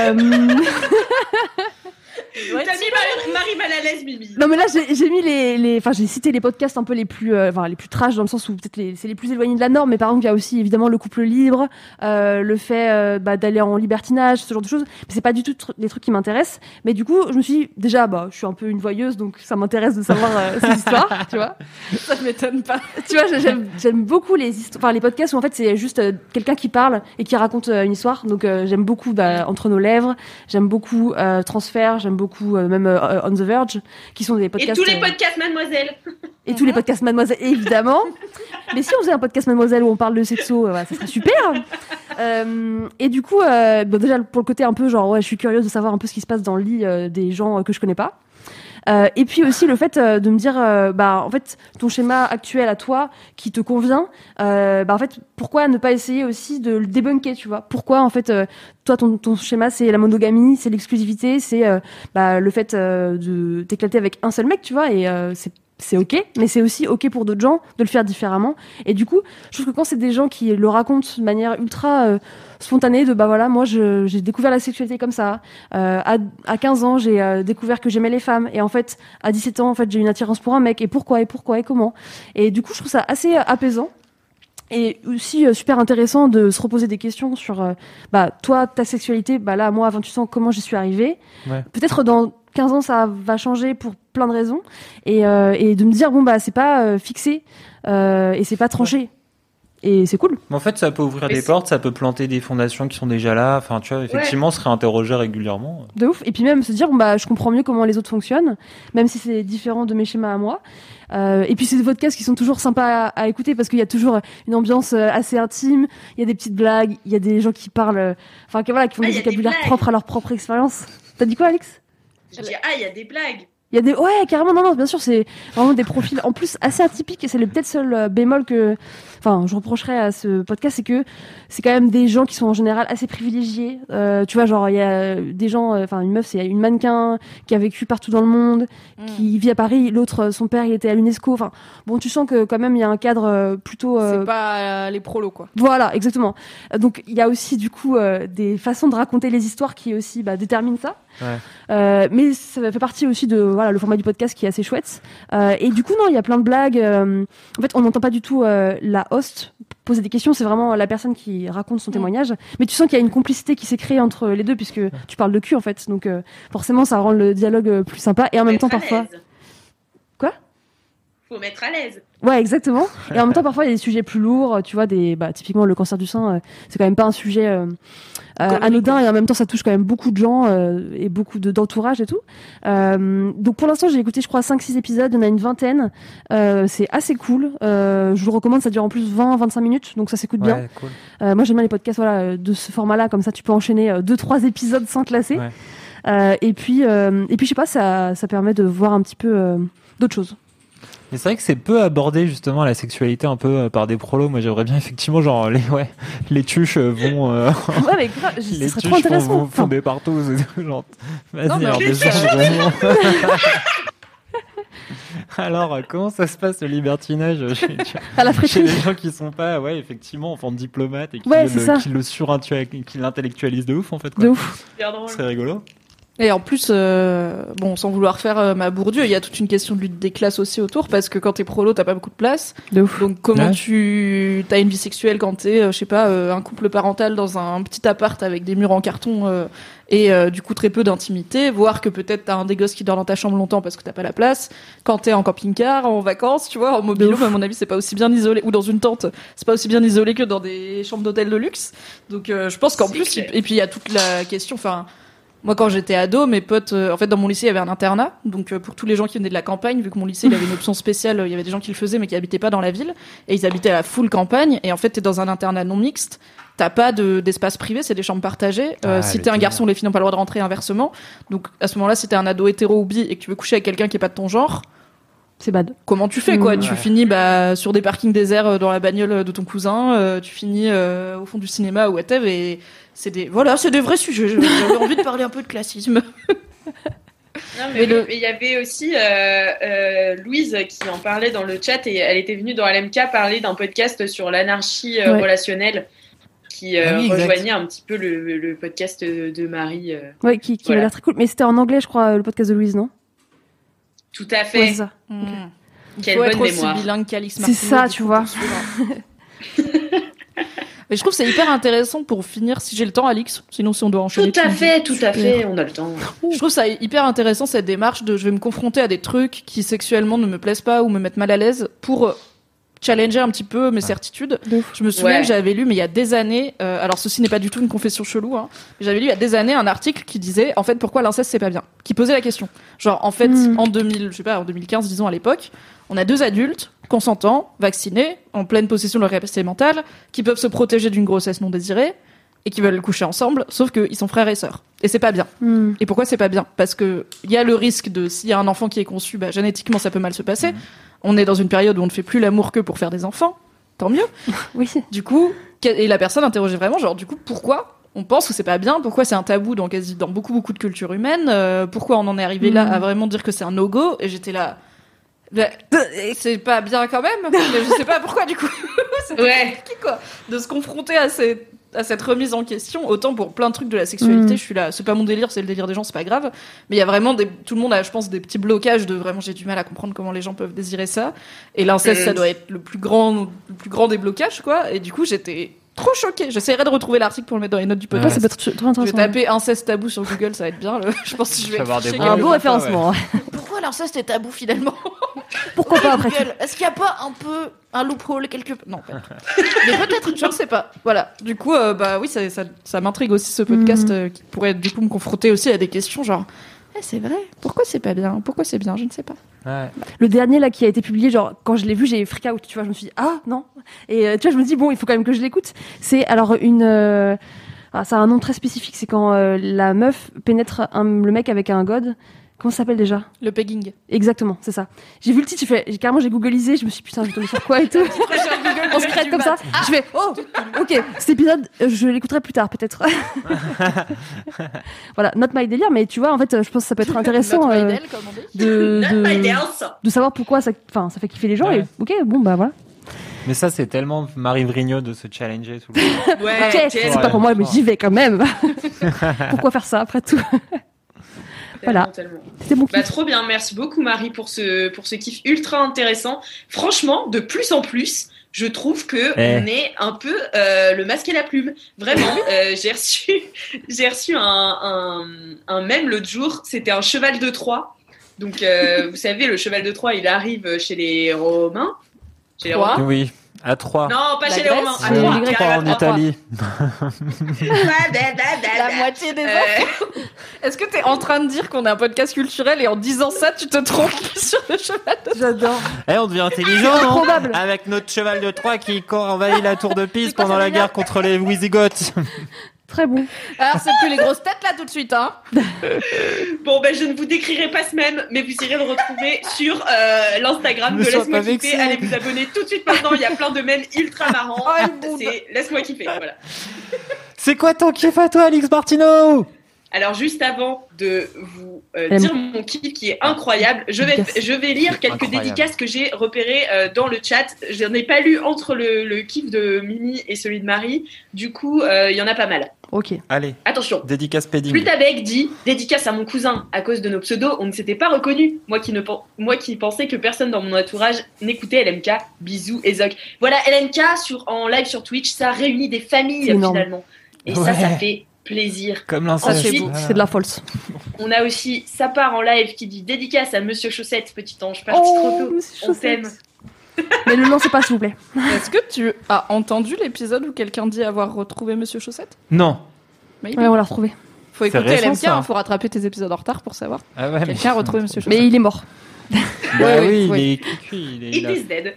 T'as mis Marie- Marie mal à l'aise, Mimi. Non mais là j'ai j'ai mis les, les enfin j'ai cité les podcasts un peu les plus euh, enfin les plus trash dans le sens où peut-être les- c'est les plus éloignés de la norme mais par exemple il y a aussi évidemment le couple libre euh, le fait euh, bah, d'aller en libertinage ce genre de choses mais c'est pas du tout tr- des trucs qui m'intéressent mais du coup je me suis dit déjà bah je suis un peu une voyeuse donc ça m'intéresse de savoir euh, ces histoires tu vois Ça m'étonne pas. tu vois j'aime j'aime beaucoup les histoires enfin les podcasts où en fait c'est juste euh, quelqu'un qui parle et qui raconte euh, une histoire donc euh, j'aime beaucoup bah, entre nos lèvres j'aime beaucoup euh, transfert j'aime beaucoup euh, même euh, on the verge qui sont des Et podcasts tous les euh, podcasts, mademoiselle. et tous les podcasts Mademoiselle, évidemment. Mais si on faisait un podcast Mademoiselle où on parle de sexo, euh, voilà, ça serait super. Euh, et du coup, euh, bon, déjà pour le côté un peu genre, ouais, je suis curieuse de savoir un peu ce qui se passe dans le lit euh, des gens euh, que je connais pas. Euh, et puis aussi le fait euh, de me dire, euh, bah en fait, ton schéma actuel à toi qui te convient, euh, bah en fait, pourquoi ne pas essayer aussi de le débunker, tu vois? Pourquoi en fait, euh, toi ton, ton schéma c'est la monogamie, c'est l'exclusivité, c'est euh, bah, le fait de t'éclater avec un seul mec, tu vois? Et c'est c'est ok, mais c'est aussi ok pour d'autres gens de le faire différemment. Et du coup, je trouve que quand c'est des gens qui le racontent de manière ultra spontanée, de bah voilà, moi j'ai découvert la sexualité comme ça. Euh, à, à 15 ans, j'ai euh, découvert que j'aimais les femmes. Et en fait, à 17 ans, en fait, j'ai une attirance pour un mec. Et pourquoi, et pourquoi, et comment? Et du coup, je trouve ça assez euh, apaisant. Et aussi euh, super intéressant de se reposer des questions sur, bah, toi, ta sexualité, bah là, moi, à 28 ans, comment j'y suis arrivée? Ouais. Peut-être dans 15 ans, ça va changer pour plein de raisons. Et, et de me dire, bon, bah, c'est pas fixé et c'est pas tranché. Et c'est cool. Mais en fait, ça peut ouvrir Mais des portes, ça peut planter des fondations qui sont déjà là. Enfin, tu vois, effectivement, se réinterroger régulièrement. De ouf. Et puis même se dire, bon, bah, je comprends mieux comment les autres fonctionnent, même si c'est différent de mes schémas à moi. Euh, et puis c'est des podcasts qui sont toujours sympas à, à écouter parce qu'il y a toujours une ambiance euh, assez intime. Il y a des petites blagues, il y a des gens qui parlent, euh, enfin, qui, voilà, qui font Ah, des vocabulaires propres à leur propre expérience. T'as dit quoi, Alex? Ah, il y a des blagues. Il y a des, ouais, carrément, non, non, bien sûr, c'est vraiment des profils en plus assez atypiques et c'est le peut-être seul bémol que, enfin, je reprocherais à ce podcast, c'est que c'est quand même des gens qui sont en général assez privilégiés. Euh, tu vois, genre, il y a des gens, euh, enfin, une meuf, c'est une mannequin qui a vécu partout dans le monde, qui vit à Paris, l'autre, euh, son père, il était à l'UNESCO. Enfin, bon, tu sens que quand même, il y a un cadre plutôt. euh, C'est pas euh, les prolos, quoi. voilà, exactement. Donc il y a aussi du coup euh, des façons de raconter les histoires qui aussi bah, déterminent ça. Ouais. Euh, mais ça fait partie aussi de voilà le format du podcast qui est assez chouette. Euh, et du coup non, il y a plein de blagues. euh, en fait, on n'entend pas du tout euh, la host poser des questions. C'est vraiment la personne qui raconte son témoignage. Mais tu sens qu'il y a une complicité qui s'est créée entre les deux puisque tu parles de cul en fait. Donc euh, forcément, ça rend le dialogue euh, plus sympa. Et en même temps, parfois. Faut mettre à l'aise. Ouais, exactement. Et en même temps, parfois, il y a des sujets plus lourds. Tu vois, des, bah, typiquement, le cancer du sein, euh, c'est quand même pas un sujet euh, euh, anodin. Et en même temps, ça touche quand même beaucoup de gens euh, et beaucoup de- d'entourage et tout. Euh, donc, pour l'instant, j'ai écouté, je crois, 5-6 épisodes. Il y en a une vingtaine. Euh, c'est assez cool. Euh, je vous le recommande. Ça dure en plus 20-25 minutes. Donc, ça s'écoute bien. Cool. Euh, moi, j'aime bien les podcasts voilà, de ce format-là. Comme ça, tu peux enchaîner 2-3 épisodes sans te lasser. Ouais. Euh, et puis, euh, et puis, je sais pas, ça, ça permet de voir un petit peu euh, d'autres choses. Mais c'est vrai que c'est peu abordé justement la sexualité un peu euh, par des prolos. Moi, j'aimerais bien effectivement genre les ouais les tuches euh, vont euh, Ouais, mais grave, les tuches trop intéressant. vont, font Enfin, des partous et tout, genre. Vas-y, Non, mais alors les déjà, alors, comment ça se passe le libertinage chez, à la chez fraîcherie. les gens qui sont pas, ouais, effectivement, en forme diplomate et qui, Ouais, c'est le, qui le surintellectualisent, de ouf en fait. Quoi. De ouf. Bien drôle. Ce serait rigolo. Et en plus, euh, bon, sans vouloir faire euh, ma Bourdieu, il y a toute une question de lutte des classes aussi autour, parce que quand t'es prolo, t'as pas beaucoup de place. De ouf. Donc comment Ouais. tu as une vie sexuelle quand t'es, euh, je sais pas, euh, un couple parental dans un petit appart avec des murs en carton euh, et euh, du coup très peu d'intimité, voire que peut-être t'as un des gosses qui dort dans ta chambre longtemps parce que t'as pas la place. Quand t'es en camping-car, en vacances, tu vois, en mobile, à mon avis, c'est pas aussi bien isolé, ou dans une tente, c'est pas aussi bien isolé que dans des chambres d'hôtel de luxe. Donc euh, je pense qu'en plus, clair. et puis il y a toute la question, enfin Moi, quand j'étais ado, mes potes, euh, en fait, dans mon lycée, il y avait un internat. Donc, euh, pour tous les gens qui venaient de la campagne, vu que mon lycée, il avait une option spéciale, euh, il y avait des gens qui le faisaient, mais qui habitaient pas dans la ville. Et ils habitaient à la full campagne. Et en fait, t'es dans un internat non mixte. T'as pas de, d'espace privé, c'est des chambres partagées. Euh, Ah, si t'es un garçon, les filles n'ont pas le droit de rentrer inversement. Donc, à ce moment-là, si t'es un ado hétéro ou bi et que tu veux coucher avec quelqu'un qui est pas de ton genre, C'est bad. comment tu fais, quoi? Mmh. Tu Ouais. finis, bah, sur des parkings déserts dans la bagnole de ton cousin, euh, tu finis, euh, au fond du cinéma ou whatever. Et c'est des, voilà, c'est des vrais sujets. J'avais envie de parler un peu de classisme. Non, mais Mais le- oui, mais il y avait aussi euh, euh, Louise qui en parlait dans le chat et elle était venue dans LMK parler d'un podcast sur l'anarchie euh, Ouais. relationnelle qui euh, Ah oui, exact. rejoignait un petit peu le, le podcast de, Marie. euh. Ouais, qui, qui Voilà. avait l'air très cool. Mais c'était en anglais, je crois, le podcast de Louise, non? Tout à Ouais, fait. c'est ça. Mmh. Il Quelle bonne être mémoire. C'est ça, tu vois. Mais je trouve que c'est hyper intéressant pour finir, si j'ai le temps, Alix. Sinon, si on doit enchaîner. Tout à fait, tout à fait, on a le temps. Je trouve ça hyper intéressant cette démarche de je vais me confronter à des trucs qui sexuellement ne me plaisent pas ou me mettent mal à l'aise pour challenger un petit peu mes certitudes. Je me souviens Ouais. que j'avais lu, mais il y a des années, euh, alors ceci n'est pas du tout une confession chelou, hein, mais j'avais lu il y a des années un article qui disait en fait pourquoi l'inceste c'est pas bien, qui posait la question. Genre en fait Mm. en 2000, je sais pas, en 2015 disons à l'époque, on a deux adultes consentants, vaccinés, en pleine possession de leur capacité mentale, qui peuvent se protéger d'une grossesse non désirée et qui veulent coucher ensemble, sauf qu'ils sont frères et sœurs. Et c'est pas bien. Hmm. Et pourquoi c'est pas bien? Parce que il y a le risque de s'il y a un enfant qui est conçu, bah, génétiquement ça peut mal se passer. On est dans une période où on ne fait plus l'amour que pour faire des enfants. Tant mieux. Oui. Du coup, et la personne interrogeait vraiment, genre, du coup, pourquoi on pense que c'est pas bien Pourquoi c'est un tabou dans, quasi, dans beaucoup, beaucoup de cultures humaines Euh, Pourquoi on en est arrivé là Mhm. à vraiment dire que c'est un no-go Et j'étais là. bah, c'est pas bien quand même, mais je sais pas pourquoi du coup. Ouais. compliqué, quoi. De se confronter à, ces- à cette remise en question, autant pour plein de trucs de la sexualité, Mhm. je suis là, c'est pas mon délire, c'est le délire des gens, c'est pas grave. Mais il y a vraiment des, tout le monde a, je pense, des petits blocages de vraiment j'ai du mal à comprendre comment les gens peuvent désirer ça. Et l'inceste, ça doit être le plus grand, le plus grand des blocages, quoi. Et du coup, j'étais trop choquée. J'essaierai de retrouver l'article pour le mettre dans les notes du Ouais, podcast. ça peut être trop je vais taper inceste tabou sur Google, ça va être bien. le- Je pense que je vais avoir des. Un beau référencement. Pourquoi l'inceste est tabou finalement Pourquoi pas après tout Est-ce qu'il n'y a pas un peu un loophole quelque part? Non, du tout. Mais peut-être, je ne sais pas. Voilà. Du coup, euh, bah oui, ça, ça, ça m'intrigue aussi ce podcast Mhm. euh, qui pourrait du coup me confronter aussi à des questions genre. Eh, c'est vrai. Pourquoi c'est pas bien? Pourquoi c'est bien? Je ne sais pas. Ouais. Le dernier là qui a été publié, genre quand je l'ai vu, j'ai freak out, tu vois, je me suis dit ah non. Et euh, tu vois, je me dis bon, il faut quand même que je l'écoute. C'est alors une euh, ah, ça a un nom très spécifique, c'est quand euh, la meuf pénètre un- le mec avec un god. Comment ça s'appelle déjà Le pegging. Exactement, c'est ça. J'ai vu le titre, j'ai fait, carrément j'ai googlisé, je me suis dit, putain, je vais tomber sur quoi et tout. On se crête comme ça. Je fais oh, ok, cet épisode, euh, je l'écouterai plus tard peut-être. voilà, not my délire, mais tu vois, en fait, euh, je pense que ça peut être intéressant euh, Maïdel, comme on dit. de, savoir pourquoi ça, enfin, ça fait kiffer les gens. Ouais. Et ok, bon bah voilà. Mais ça, c'est tellement Marie Vrigno de se challenger tout le temps. Ouais, c'est pas pour moi, mais j'y vais quand même. pourquoi faire ça après tout? Voilà. Tellement. C'était mon Bah, trop bien, merci beaucoup Marie pour ce, pour ce kiff ultra intéressant. Franchement, de plus en plus, je trouve que Eh. on est un peu euh, le masque et la plume. Vraiment, euh, j'ai reçu, j'ai reçu un, un, un mème l'autre jour, c'était un cheval de Troie. Donc, euh, vous savez, le cheval de Troie, il arrive chez les Romains. Chez les Romains Oui, à 3. Non, pas La chez les Romains, à C'est Troie. les Grecs. qui arrive à en Troie. Italie. La moitié des Euh, enfants. Est-ce que t'es en train de dire qu'on est un podcast culturel et en disant ça, tu te trompes sur le cheval de J'adore. Eh, on devient intelligent, non Improbable. Avec notre cheval de Troie qui envahit la tour de Pise pendant la guerre contre les Wisigoths. Très bon. Alors, c'est plus les grosses têtes là tout de suite, hein Bon, ben, je ne vous décrirai pas ce même, mais vous irez le retrouver sur euh, l'Instagram de Laisse-moi kiffer. Allez vous abonner tout de suite maintenant. Il y a plein de mèmes ultra marrants. Oh. C'est Laisse-moi kiffer. Voilà. C'est quoi ton kiff à toi, Alex Martino Alors, juste avant de vous euh, dire mon kiff qui est incroyable, je vais, je vais lire quelques Incroyable. dédicaces que j'ai repérées euh, dans le chat. Je n'en ai pas lu entre le, le kiff de Mimi et celui de Marie. Du coup, euh, il y en a pas mal. Ok. Allez, Attention. dédicace padding. Plutabeg dit dédicace à mon cousin à cause de nos pseudos, on ne s'était pas reconnus. Moi qui ne moi qui pensais que personne dans mon entourage n'écoutait LMK. Bisous et Zoc. Voilà LMK sur en live sur Twitch, ça réunit des familles finalement. Et ça, ça fait plaisir. Comme Ça, l'inceste. c'est Ah. de la false. On a aussi ça part en live qui dit dédicace à Monsieur Chaussette, petit ange parti Oh, trop tôt. monsieur On t'aime. Mais le lancez pas, s'il vous plaît. Est-ce que tu as entendu l'épisode où quelqu'un dit avoir retrouvé Monsieur Chaussette? Non. Oui. Ouais, on l'a retrouvé. Faut C'est écouter récent, LMK, ça. hein, faut rattraper tes épisodes en retard pour savoir. Ah ouais, mais, Quelqu'un a retrouvé Monsieur Mais Chaussette. il est mort. Bah oui, ouais. il est cuit, il est It il a- is dead.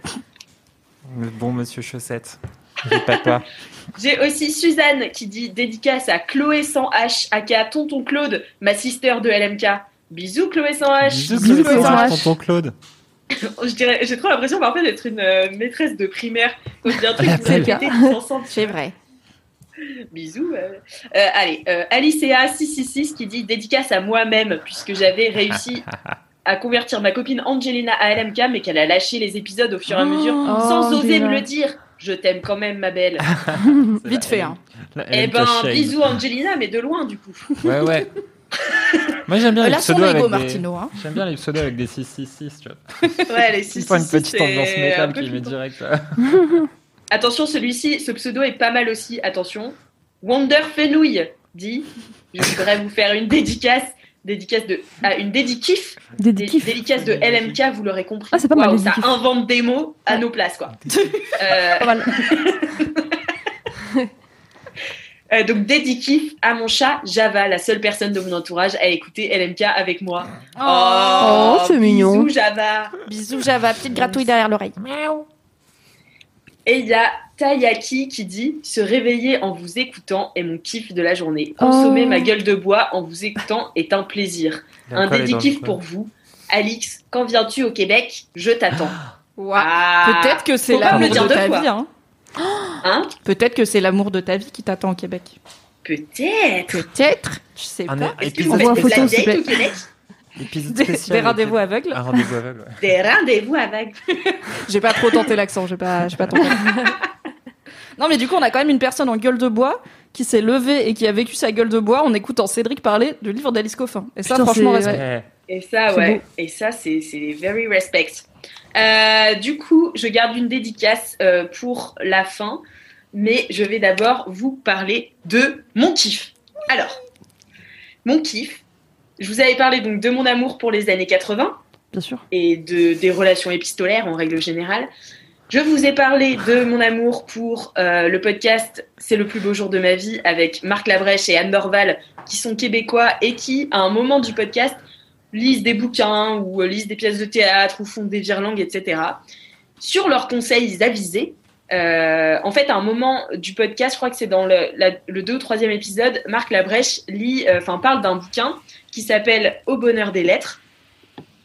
Le bon monsieur chaussette. J'ai pas toi. J'ai aussi Suzanne qui dit dédicace à Chloé sans H, aka Tonton Claude, ma sister de LMK. Bisous Chloé sans H. Bisous, Bisous, Chloé Sarah, Sarah. tonton Claude. Je dirais- J'ai trop l'impression parfois d'être une euh, maîtresse de primaire. Quand je dis un truc, La vous répétez belle. tous ensemble. C'est vrai. Bisous. euh. Euh, allez, euh, Alicea666 qui dit dédicace à moi-même, puisque j'avais réussi à convertir ma copine Angelina à LMK, mais qu'elle a lâché les épisodes au fur et à mesure, Oh, sans oser Angela. me le dire. Je t'aime quand même, ma belle. Vite fait, hein. Eh ben, bisous Angelina, mais de loin du coup. Ouais, ouais. Moi j'aime bien Euh, les pseudos avec des... Martino. Hein. J'aime bien les pseudos avec des 666, tu vois. Ouais, les six, Il faut une petite ambiance métal qui met direct. là. Attention, celui-ci, ce pseudo est pas mal aussi. Attention. Wonder Fenouille dit Je voudrais vous faire une dédicace. Dédicace de. Ah, une Dé- dédicace de LMK, vous l'aurez compris. Ah, c'est pas mal, ça invente des mots à nos places, quoi. Euh, Pas mal. euh, donc, dédikif à mon chat Java, la seule personne de mon entourage à écouter LMK avec moi. Oh, c'est mignon. Bisous, Java. Bisous Java, petite gratouille derrière l'oreille. Et il y a Tayaki qui dit Se réveiller en vous écoutant est mon kiff de la journée. Consommer Oh. ma gueule de bois en vous écoutant est un plaisir. Un L'alcool est dans le dédikif feu. pour vous. Alix, quand viens-tu au Québec? Je t'attends. Ouah. Ah. Peut-être que c'est Faut pas me l'amour le dire de ta vie. Hein. Hein? Peut-être que c'est l'amour de ta vie qui t'attend au Québec. Peut-être. Peut-être. Je sais Un pas. Est-ce que vous faites des photo, au Québec? Épisode spécial. rendez-vous aveugles. Un rendez-vous aveugle, ouais. Des rendez-vous avec. J'ai pas trop tenté l'accent, j'ai pas, j'ai pas tenté. non, mais du coup, on a quand même une personne en gueule de bois qui s'est levée et qui a vécu sa gueule de bois en écoutant Cédric parler du livre d'Alice Coffin. Et ça, Putain, franchement, c'est- respect. Ouais. Et ça, ouais. beau. Et ça, c'est c'est very respect. Euh, du coup, je garde une dédicace euh, pour la fin, mais je vais d'abord vous parler de mon kiff. Alors, mon kiff, je vous avais parlé donc de mon amour pour les années 80 Bien sûr. et de, des relations épistolaires en règle générale. Je vous ai parlé de mon amour pour euh, le podcast C'est le plus beau jour de ma vie avec Marc Labrèche et Anne Dorval qui sont québécois et qui, à un moment du podcast, lisent des bouquins ou euh, lisent des pièces de théâtre ou font des virelangues, etc. Sur leurs conseils avisés, euh, en fait, à un moment du podcast, je crois que c'est dans le, la- le ou troisième épisode, Marc Labrèche lit, euh, enfin parle d'un bouquin qui s'appelle Au bonheur des lettres.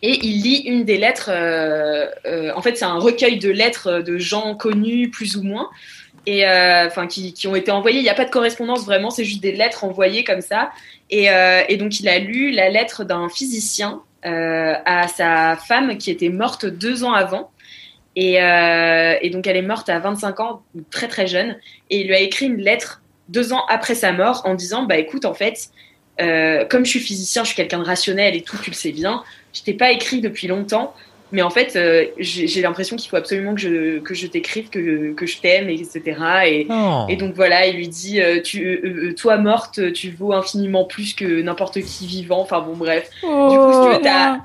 Et il lit une des lettres. euh, euh, en fait, c'est un recueil de lettres de gens connus, plus ou moins, et euh, enfin qui, qui ont été envoyées. Il n'y a pas de correspondance vraiment, c'est juste des lettres envoyées comme ça. Et, donc, il a lu la lettre d'un physicien à sa femme qui était morte deux ans avant. Et, donc, elle est morte à 25 ans, très très jeune. Et il lui a écrit une lettre deux ans après sa mort en disant Bah écoute, en fait, comme je suis physicien, je suis quelqu'un de rationnel et tout, tu le sais bien, je t'ai pas écrit depuis longtemps. Mais en fait, euh, j'ai l'impression qu'il faut absolument que je, que je t'écrive, que, que je t'aime, etc. Et, Oh. et donc voilà, il lui dit euh, tu, euh, Toi morte, tu vaux infiniment plus que n'importe qui vivant. Enfin bon, bref. Du coup, si tu veux, t'as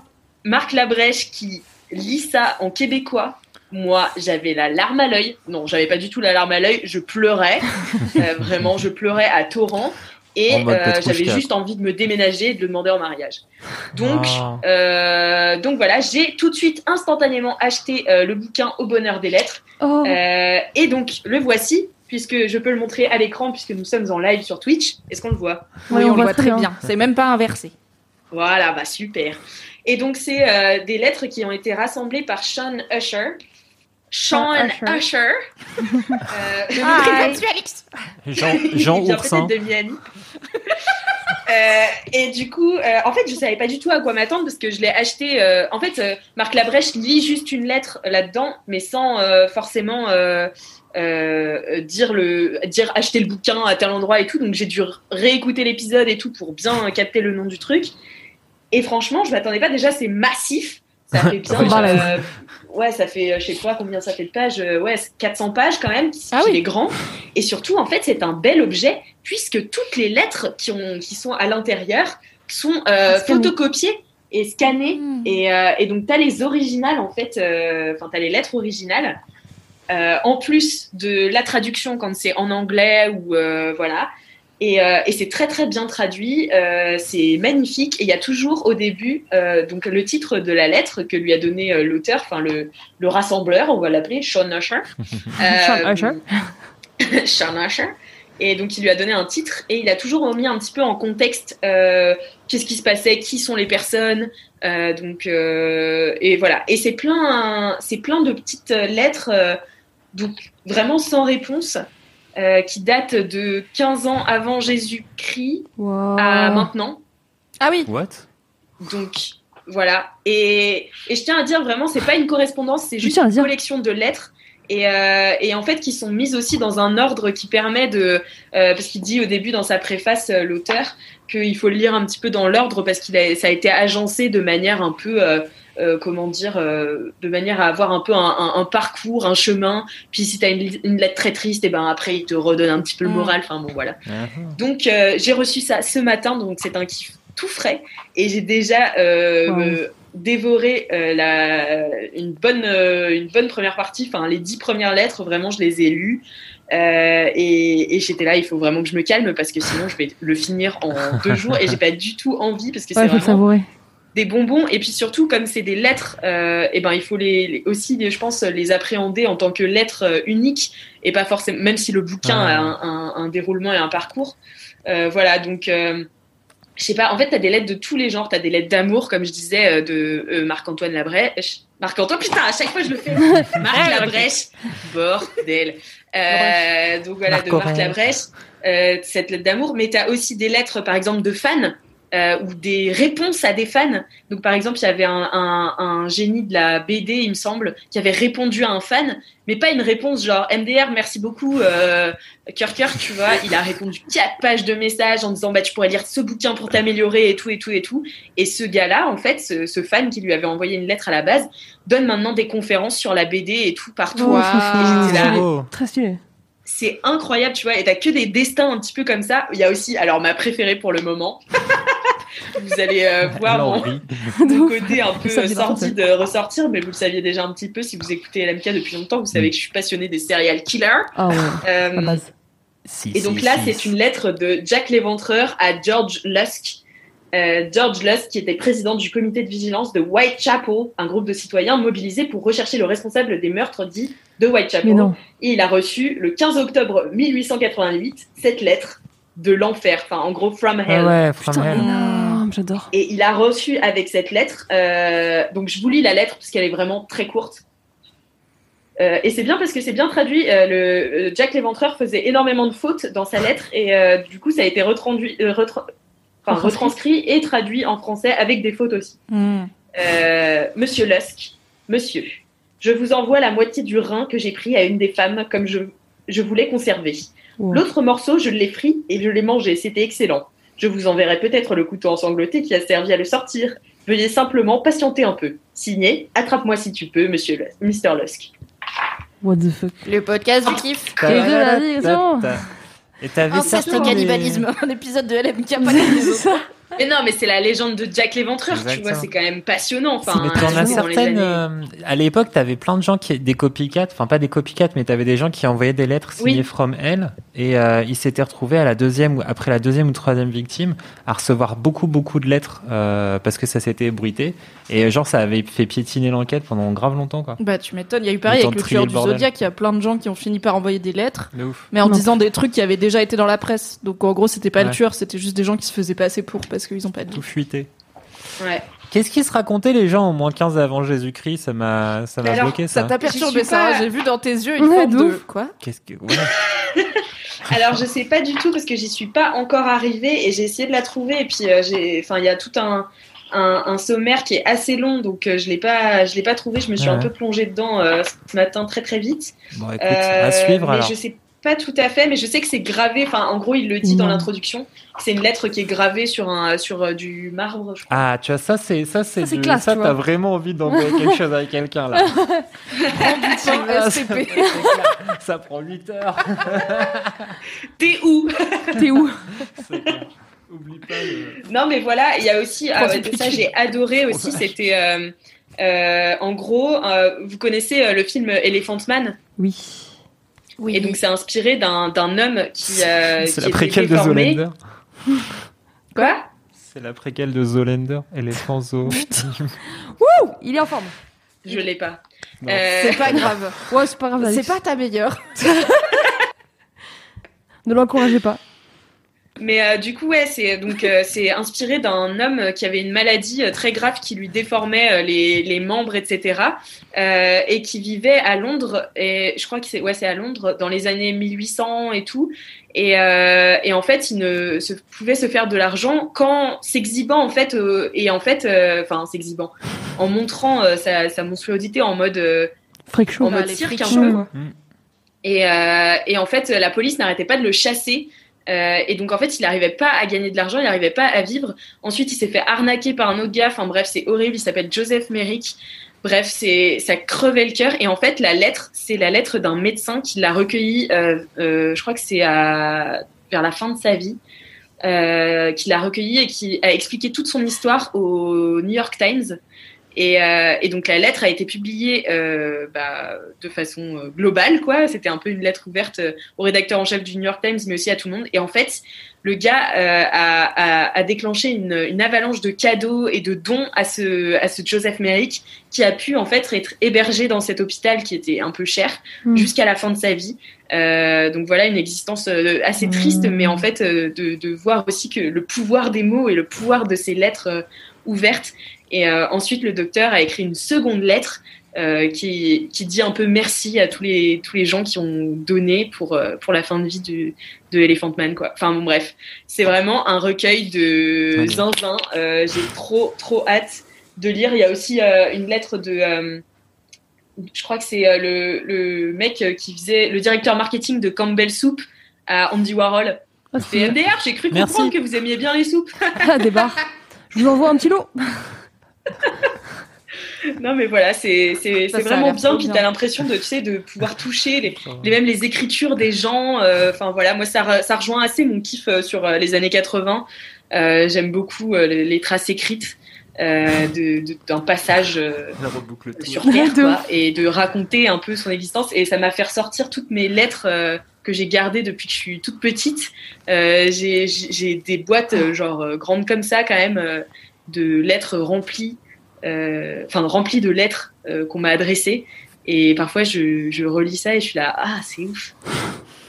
Marc Labrèche qui lit ça en québécois. Moi, j'avais la larme à l'œil. Non, j'avais pas du tout la larme à l'œil. Je pleurais. Vraiment, je pleurais à torrent. Et euh, j'avais juste envie de me déménager et de le demander en mariage. Donc, Oh. euh, donc voilà, j'ai tout de suite instantanément acheté euh, le bouquin Au bonheur des lettres. Oh, Euh, et donc, le voici, puisque je peux le montrer à l'écran, puisque nous sommes en live sur Twitch. Est-ce qu'on le voit? Oui, on, on le voit très très bien. bien. C'est même pas inversé. Voilà, bah super. Et donc, c'est euh, des lettres qui ont été rassemblées par Sean Usher. Sean Usher. Euh, Jean, Jean Oursin. de Miami. Euh, et du coup, euh, en fait, je savais pas du tout à quoi m'attendre parce que je l'ai acheté. euh, en fait, euh, Marc Labrèche lit juste une lettre là-dedans, mais sans euh, forcément euh, euh, dire le, dire acheter le bouquin à tel endroit et tout. Donc j'ai dû réécouter l'épisode et tout pour bien capter le nom du truc. Et franchement, je m'attendais pas. Déjà, c'est massif. Ça fait bien. Ouais, ça fait, euh, je sais pas combien ça fait de pages. euh, ouais, 400 pages quand même. Ah oui. est grand. Et surtout, en fait, c'est un bel objet puisque toutes les lettres qui, ont, qui sont à l'intérieur sont euh, Scannées. photocopiées et scannées. Hmm. Et, euh, et donc, tu as les originales, en fait, enfin, tu as les lettres originales. En plus de la traduction quand c'est en anglais ou voilà. Et, euh, et c'est très très bien traduit, euh, c'est magnifique. Et il y a toujours au début euh, donc le titre de la lettre que lui a donné euh, l'auteur, enfin le, le rassembleur, on va l'appeler Sean Usher. Sean Usher. Sean Usher. Et donc il lui a donné un titre et il a toujours remis un petit peu en contexte euh, qu'est-ce qui se passait, qui sont les personnes. Euh, donc euh, et voilà. Et c'est plein, c'est plein de petites lettres, euh, donc vraiment sans réponse, euh, qui datent de 15 ans avant Jésus-Christ Wow. à maintenant. Ah oui. What? Donc voilà. Et, et je tiens à dire vraiment, c'est pas une correspondance, c'est juste une dire. collection de lettres. Et, euh, et en fait, qui sont mises aussi dans un ordre qui permet de. euh, parce qu'il dit au début dans sa préface, euh, l'auteur, qu'il faut le lire un petit peu dans l'ordre parce qu'il a, ça a été agencé de manière un peu. Euh, comment dire, euh, de manière à avoir un peu un, un- un parcours, un chemin. Puis si tu as une, une lettre très triste, et ben après il te redonne un petit peu le Mm. moral. Enfin bon, voilà. Ah, Donc euh, j'ai reçu ça ce matin, donc c'est un kiff tout frais et j'ai déjà Wow. dévoré euh, la, une bonne euh, une bonne première partie, enfin les dix premières lettres, vraiment je les ai lues. Euh, et, et j'étais là, il faut vraiment que je me calme parce que sinon je vais le finir en deux jours et j'ai pas du tout envie parce que Ouais, c'est faut le vraiment savourer. Des bonbons. Et puis surtout comme c'est des lettres euh, et ben il faut les, les- aussi je pense les appréhender en tant que lettres euh, uniques et pas forcément même si le bouquin a un, un- un déroulement et un parcours. Euh, voilà donc je sais pas en fait t'as des lettres de tous les genres. T'as des lettres d'amour comme je disais de euh, Marc-Antoine Labrèche. Marc-Antoine putain à chaque fois je le fais. Marc Labrèche. Bordel. Euh, donc voilà de Marc. Labrèche. Euh, cette lettre d'amour. Mais t'as aussi des lettres par exemple de fans euh, ou des réponses à des fans. Donc par exemple, il y avait un, un, un génie de la BD, il me semble, qui avait répondu à un fan, mais pas une réponse genre MDR, merci beaucoup, euh, cœur cœur, tu vois. Il a répondu quatre pages de messages en disant bah tu pourrais lire ce bouquin pour t'améliorer et tout et tout et tout. Et ce gars-là, en fait, ce, ce fan qui lui avait envoyé une lettre à la base, donne maintenant des conférences sur la BD et tout partout. Oh, Wow. Et. Très stylé. c'est incroyable, tu vois, et t'as que des destins un petit peu comme ça. Il y a aussi, alors ma préférée pour le moment, vous allez euh, voir mon, mon côté un peu sorti de ressortir, mais vous le saviez déjà un petit peu si vous écoutez LMK depuis longtemps, vous savez que je suis passionnée des serial killers. Ah ouais, Euh. Si, et donc si, là, si. c'est une lettre de Jack l'Éventreur à George Lusk. Euh, George Lusk, qui était président du comité de vigilance de Whitechapel, un groupe de citoyens mobilisés pour rechercher le responsable des meurtres dits de Whitechapel. Mais non. Et il a reçu le 15 octobre 1888 cette lettre de l'enfer, enfin en gros from hell. Ah ouais, from Putain, hell. J'adore. Et il a reçu avec cette lettre, euh, donc je vous lis la lettre parce qu'elle est vraiment très courte. Euh, et c'est bien parce que c'est bien traduit. euh, le, Jack l'Éventreur faisait énormément de fautes dans sa lettre et du coup ça a été retranduit- retra- enfin, Retranscrit. et traduit en français avec des fautes aussi. Hmm. Monsieur Lusk, Monsieur, je vous envoie la moitié du rein que j'ai pris à une des femmes comme je, je voulais conserver. Wow. L'autre morceau, je l'ai pris et je l'ai mangé. C'était excellent. Je vous enverrai peut-être le couteau ensanglanté qui a servi à le sortir. Veuillez simplement patienter un peu. Signé, attrape-moi si tu peux, Monsieur Mr. Lusk. What the fuck? Le podcast du kiff. Et de la digression. t'as- Et t'avais des- cannibalisme. Un épisode de LMK, pas ça. Mais non, mais c'est la légende de Jack l'Éventreur, tu vois, c'est quand même passionnant. Enfin, mais t'en as certaines. euh, à l'époque, t'avais plein de gens qui, des copycats, enfin pas des copycats, mais t'avais des gens qui envoyaient des lettres signées Oui. from elle, et euh, ils s'étaient retrouvés à la deuxième après la deuxième ou troisième victime à recevoir beaucoup beaucoup de lettres euh, parce que ça s'était ébruité, et genre ça avait fait piétiner l'enquête pendant grave longtemps quoi. Bah, tu m'étonnes. Il y a eu pareil avec le tueur du. Zodiac. Il y a plein de gens qui ont fini par envoyer des lettres, mais en Non. disant des trucs qui avaient déjà été dans la presse. Donc, en gros, c'était pas le tueur, c'était juste des gens qui se faisaient passer pour parce qu'ils ont pas dit. Tout fuité. Ouais. Qu'est-ce qui se racontait les gens au moins 15 avant Jésus-Christ? Ça m'a ça m'a bloqué Ça ça. t'a perturbé ça pas- hein, J'ai vu dans tes yeux une Ouais, forme de de. Quoi? Qu'est-ce que ouais. Alors je sais pas du tout parce que j'y suis pas encore arrivée et j'ai essayé de la trouver et puis euh, j'ai, enfin il y a tout un, un, un sommaire qui est assez long donc euh, je l'ai pas, je l'ai pas trouvé. Je me suis Ouais. un peu plongée dedans euh, ce matin très très vite. Bon écoute, Euh, à suivre mais alors. je sais pas tout à fait, mais je sais que c'est gravé. Enfin en gros il le dit dans l'introduction. C'est une lettre qui est gravée sur un sur euh, du marbre. Je crois. Ah, tu vois, ça, c'est, ça, c'est, Ça, classe, ça, tu t'as vois. vraiment envie d'envoyer quelque chose avec quelqu'un, là. Ça prend 8 heures. T'es où? T'es où? C'est clair. Oublie pas le... Non, mais voilà, il y a aussi, ah, de ça j'ai adoré aussi, c'était, euh, euh, en gros, euh, vous connaissez euh, le film Elephant Man? Oui. Et donc, c'est inspiré d'un d'un homme qui, euh, C'est qui la était préquelle de déformé. Zoolander. Quoi? C'est la préquelle de Zoolander, éléphant zoo. Wouh Il est en forme. Je l'ai pas. Euh, C'est pas grave. Ouais, c'est pas grave. C'est pas ta meilleure. Ne l'encouragez pas. Mais euh, du coup, ouais, c'est donc euh, c'est inspiré d'un homme qui avait une maladie euh, très grave qui lui déformait euh, les, les membres, etc. euh, et qui vivait à Londres. Et je crois que c'est ouais, c'est à Londres dans les années 1800 et tout. Et, euh, et en fait, il ne se, pouvait se faire de l'argent qu'en s'exhibant en fait euh, et en fait, euh, enfin s'exhibant, en montrant euh, sa, sa monstruosité en mode euh, Freak show. en mode cirque un peu. quoi. Et, euh, et en fait, la police n'arrêtait pas de le chasser. Euh, et donc, en fait, il n'arrivait pas à gagner de l'argent, il n'arrivait pas à vivre. Ensuite, il s'est fait arnaquer par un autre gars. Enfin, bref, c'est horrible. Il s'appelle Joseph Merrick. Bref, c'est ça crevait le cœur. Et en fait, la lettre, c'est la lettre d'un médecin qui l'a recueillie. Euh, euh, je crois que c'est à vers la fin de sa vie, euh, qui l'a recueillie et qui a expliqué toute son histoire au New York Times. Et, euh, et donc la lettre a été publiée euh, bah, de façon euh, globale, quoi. C'était un peu une lettre ouverte au rédacteur en chef du New York Times, mais aussi à tout le monde. Et en fait, le gars a, a, a déclenché une, une avalanche de cadeaux et de dons à ce, à ce Joseph Merrick, qui a pu en fait être hébergé dans cet hôpital qui était un peu cher Mm. jusqu'à la fin de sa vie. Euh, donc voilà une existence assez triste, Mm. mais en fait de, de voir aussi que le pouvoir des mots et le pouvoir de ces lettres ouvertes. Et euh, ensuite, le docteur a écrit une seconde lettre euh, qui, qui dit un peu merci à tous les, tous les gens qui ont donné pour, euh, pour la fin de vie du, de Elephant Man. Quoi. Enfin bon, bref, c'est vraiment un recueil de zinzin. Euh, J'ai trop, trop hâte de lire. Il y a aussi euh, une lettre de... euh, je crois que c'est euh, le, le mec qui faisait le directeur marketing de Campbell Soup à Andy Warhol. Ah, C'est MDR, j'ai cru Merci. comprendre que vous aimiez bien les soupes. Ah, des barres. Je vous envoie un petit lot. Non, mais voilà, c'est vraiment bien. trop Puis bien. t'as l'impression de, tu sais, de pouvoir toucher les, les mêmes les écritures des gens. euh, Enfin voilà, moi ça, re- ça rejoint assez mon kiff euh, sur euh, les années 80. Euh, J'aime beaucoup euh, les, les traces écrites euh, de- de- d'un passage euh, sur Terre quoi, et de raconter un peu son existence. Et ça m'a fait ressortir toutes mes lettres euh, que j'ai gardées depuis que je suis toute petite. Euh, j'ai j'ai des boîtes euh, genre euh, grandes comme ça quand même euh, de lettres remplies, euh, enfin remplies de lettres euh, qu'on m'a adressées. Et parfois je, je relis ça et je suis là ah c'est ouf.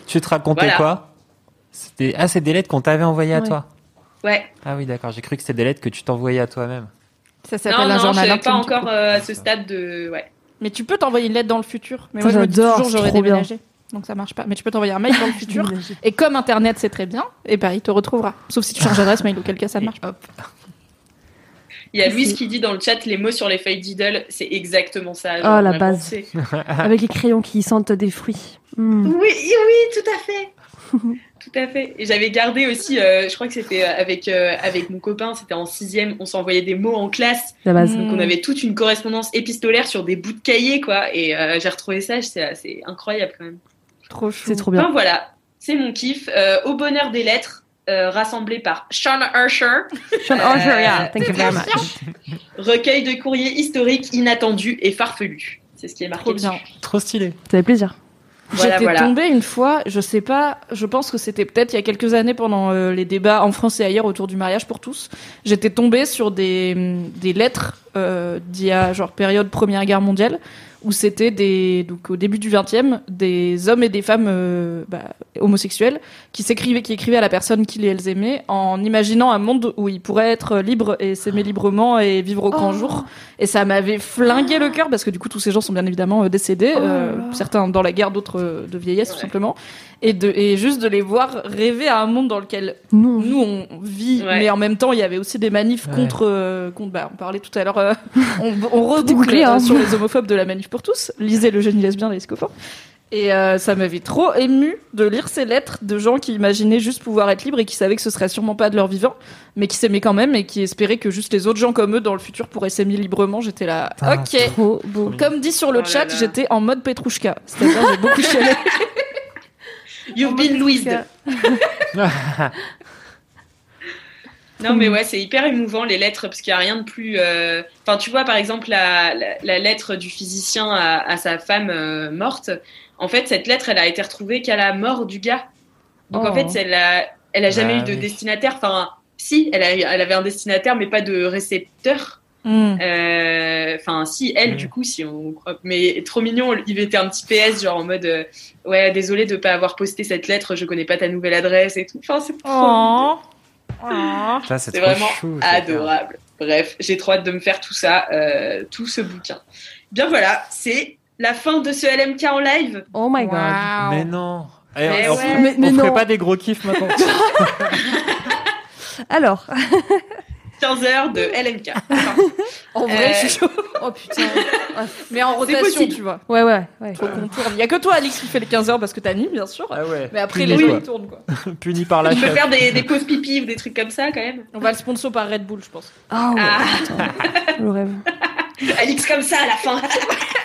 Tu te racontais Voilà. quoi? C'était ah, c'est des lettres qu'on t'avait envoyées à Ouais. toi? Ouais. Ah oui, d'accord. J'ai cru que c'était des lettres que tu t'envoyais à toi-même. Ça Non s'appelle un non, je journal suis intime. pas encore euh, à ce stade de ouais. Mais tu peux t'envoyer une lettre dans le futur. Mais Ça, moi, je me dis j'adore, toujours, j'aurais trop bien. déménagé. Donc ça marche pas. Mais tu peux t'envoyer un mail dans le futur. Et comme Internet, c'est très bien, et ben il te retrouvera. Sauf si tu changes d'adresse mail, auquel cas ça ne marche pas. Il y a Merci. Louise qui dit dans le chat les mots sur les feuilles Diddle, c'est exactement ça. Oh, la base. Avec les crayons qui sentent des fruits. Mm. Oui, oui, tout à fait. tout à fait. Et j'avais gardé aussi, euh, je crois que c'était euh, avec, euh, avec mon copain, c'était en sixième, on s'envoyait des mots en classe. La base. Mm. Donc on avait toute une correspondance épistolaire sur des bouts de cahier, quoi. Et euh, j'ai retrouvé ça, c'est c'est incroyable quand même. Trop chou. C'est trop Enfin bien. voilà, c'est mon kiff. Euh, au bonheur des lettres, euh, rassemblé par Sean Ursher. Sean Archer, Euh, yeah, thank you very much. Recueil de courriers historiques, inattendus et farfelus. C'est ce qui est marqué Trop bien. dessus. Trop stylé. Ça fait plaisir. Voilà, J'étais voilà. tombée une fois, je sais pas, je pense que c'était peut-être il y a quelques années pendant euh, les débats en France et ailleurs autour du mariage pour tous. J'étais tombée sur des, des lettres euh, d'il y a genre période Première Guerre mondiale où c'était des donc au début du 20e des hommes et des femmes euh, bah, homosexuels qui s'écrivaient qui écrivaient à la personne qu'ils et elles aimaient en imaginant un monde où ils pourraient être libres et s'aimer librement et vivre au grand jour. Et ça m'avait flingué le cœur parce que du coup tous ces gens sont bien évidemment euh, décédés euh, certains dans la guerre d'autres de vieillesse tout simplement et de et juste de les voir rêver à un monde dans lequel Non. nous on vit Ouais. mais en même temps il y avait aussi des manifs Ouais. contre contre, contre bah, on parlait tout à l'heure euh, on, on reboucle bouclé, hein. euh, sur les homophobes de la manif pour tous lisez le génie lesbien des scopins et euh, ça m'avait trop ému de lire ces lettres de gens qui imaginaient juste pouvoir être libres et qui savaient que ce serait sûrement pas de leur vivant, mais qui s'aimaient quand même et qui espéraient que juste les autres gens comme eux dans le futur pourraient s'aimer librement. J'étais là, Ah, ok. Trop beau. Comme dit sur le Oh là chat, j'étais en mode Petrouchka. C'est-à-dire, j'ai beaucoup chialé. You've been Louise. Non, mais ouais, c'est hyper émouvant les lettres parce qu'il n'y a rien de plus. euh, Enfin, tu vois, par exemple, la, la, la lettre du physicien à, à sa femme euh, morte. En fait, cette lettre, elle a été retrouvée qu'à la mort du gars. Donc, en Oh. fait, elle a, elle a jamais Ah eu de oui. destinataire. Enfin, si, elle, a, elle avait un destinataire, mais pas de récepteur. Hmm. Euh, Enfin, si, elle, Mm. du coup, si on croit. Mais trop mignon, il mettait un petit PS, genre en mode euh, Ouais, désolé de pas avoir posté cette lettre, je connais pas ta nouvelle adresse et tout. Enfin, c'est trop. Oh. Ça, c'est vraiment chou, adorable. Bref, j'ai trop hâte de me faire tout ça, euh, tout ce bouquin. Bien voilà, c'est la fin de ce LMK en live. Oh my god. Mais non. Eh, Mais on ouais. ferait- Mais- mais on ferait pas des gros kiffs maintenant. Alors, 15 heures de LMK. En vrai, Euh, je suis chaud. Oh putain. Mais en rotation, tu vois. ouais, ouais, ouais. Faut qu'on tourne. Il y a que toi, Alix, qui fait les 15 heures parce que t'animes, bien sûr. ah ouais. Mais après, Puni, les gens, quoi. ils tournent, quoi. Puni par la Tu peux faire des, des pauses pipi ou des trucs comme ça quand même. On va le sponsor par Red Bull, je pense. Ah ouais, Ah, le rêve. Alix comme ça à la fin.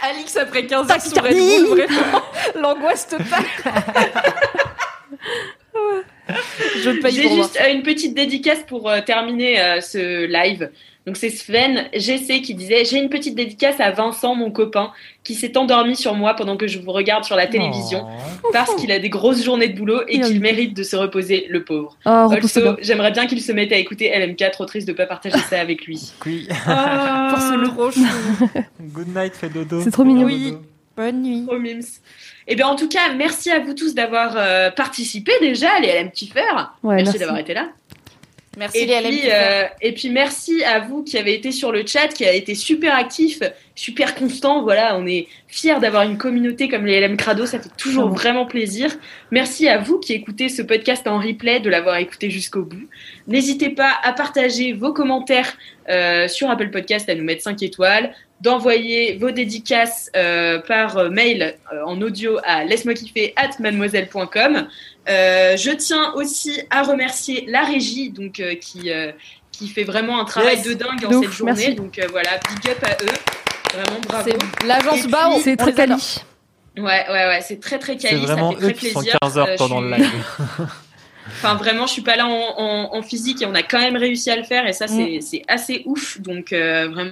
Alix, après 15 heures sous Red. Bull, vraiment, l'angoisse totale. Je ne paye J'ai juste euh, une petite dédicace pour euh, terminer euh, ce live. Donc c'est Sven GC qui disait j'ai une petite dédicace à Vincent mon copain qui s'est endormi sur moi pendant que je vous regarde sur la télévision Oh. parce qu'il a des grosses journées de boulot et qu'il mérite de se reposer le pauvre. Oh, Also, j'aimerais bien qu'il se mette à écouter LMK, trop triste de pas partager ça avec lui. Oui. Pour ce. Good night, dodo. C'est trop mignon. Oui. Bonne nuit. Oh, mims. Eh bien, en tout cas, merci à vous tous d'avoir euh, participé déjà, les LM Kiffers. Ouais, merci merci. d'avoir été là. Merci Et les puis, LM. euh, et puis, merci à vous qui avez été sur le chat, qui a été super actif, super constant. Voilà, on est fiers d'avoir une communauté comme les LM Crado, ça fait toujours Vraiment. vraiment plaisir. Merci à vous qui écoutez ce podcast en replay, de l'avoir écouté jusqu'au bout. N'hésitez pas à partager vos commentaires euh, sur Apple Podcast, à nous mettre 5 étoiles, d'envoyer vos dédicaces euh, par euh, mail euh, en audio à laisse-moi kiffer at mademoiselle.com. Euh, je tiens aussi à remercier la régie donc euh, qui euh, qui fait vraiment un travail Yes. de dingue en cette journée. merci. Donc euh, voilà, big up à eux. Vraiment bravo. C'est l'agence Bao. puis- C'est très quali. Ouais, ouais, ouais, c'est très très C'est quali, ça vraiment fait eux très qui sont plaisir. 15 heures pendant le live. Enfin, vraiment, je suis pas là en, en- en physique et on a quand même réussi à le faire et ça, c'est c'est assez ouf. Donc, euh, vraiment.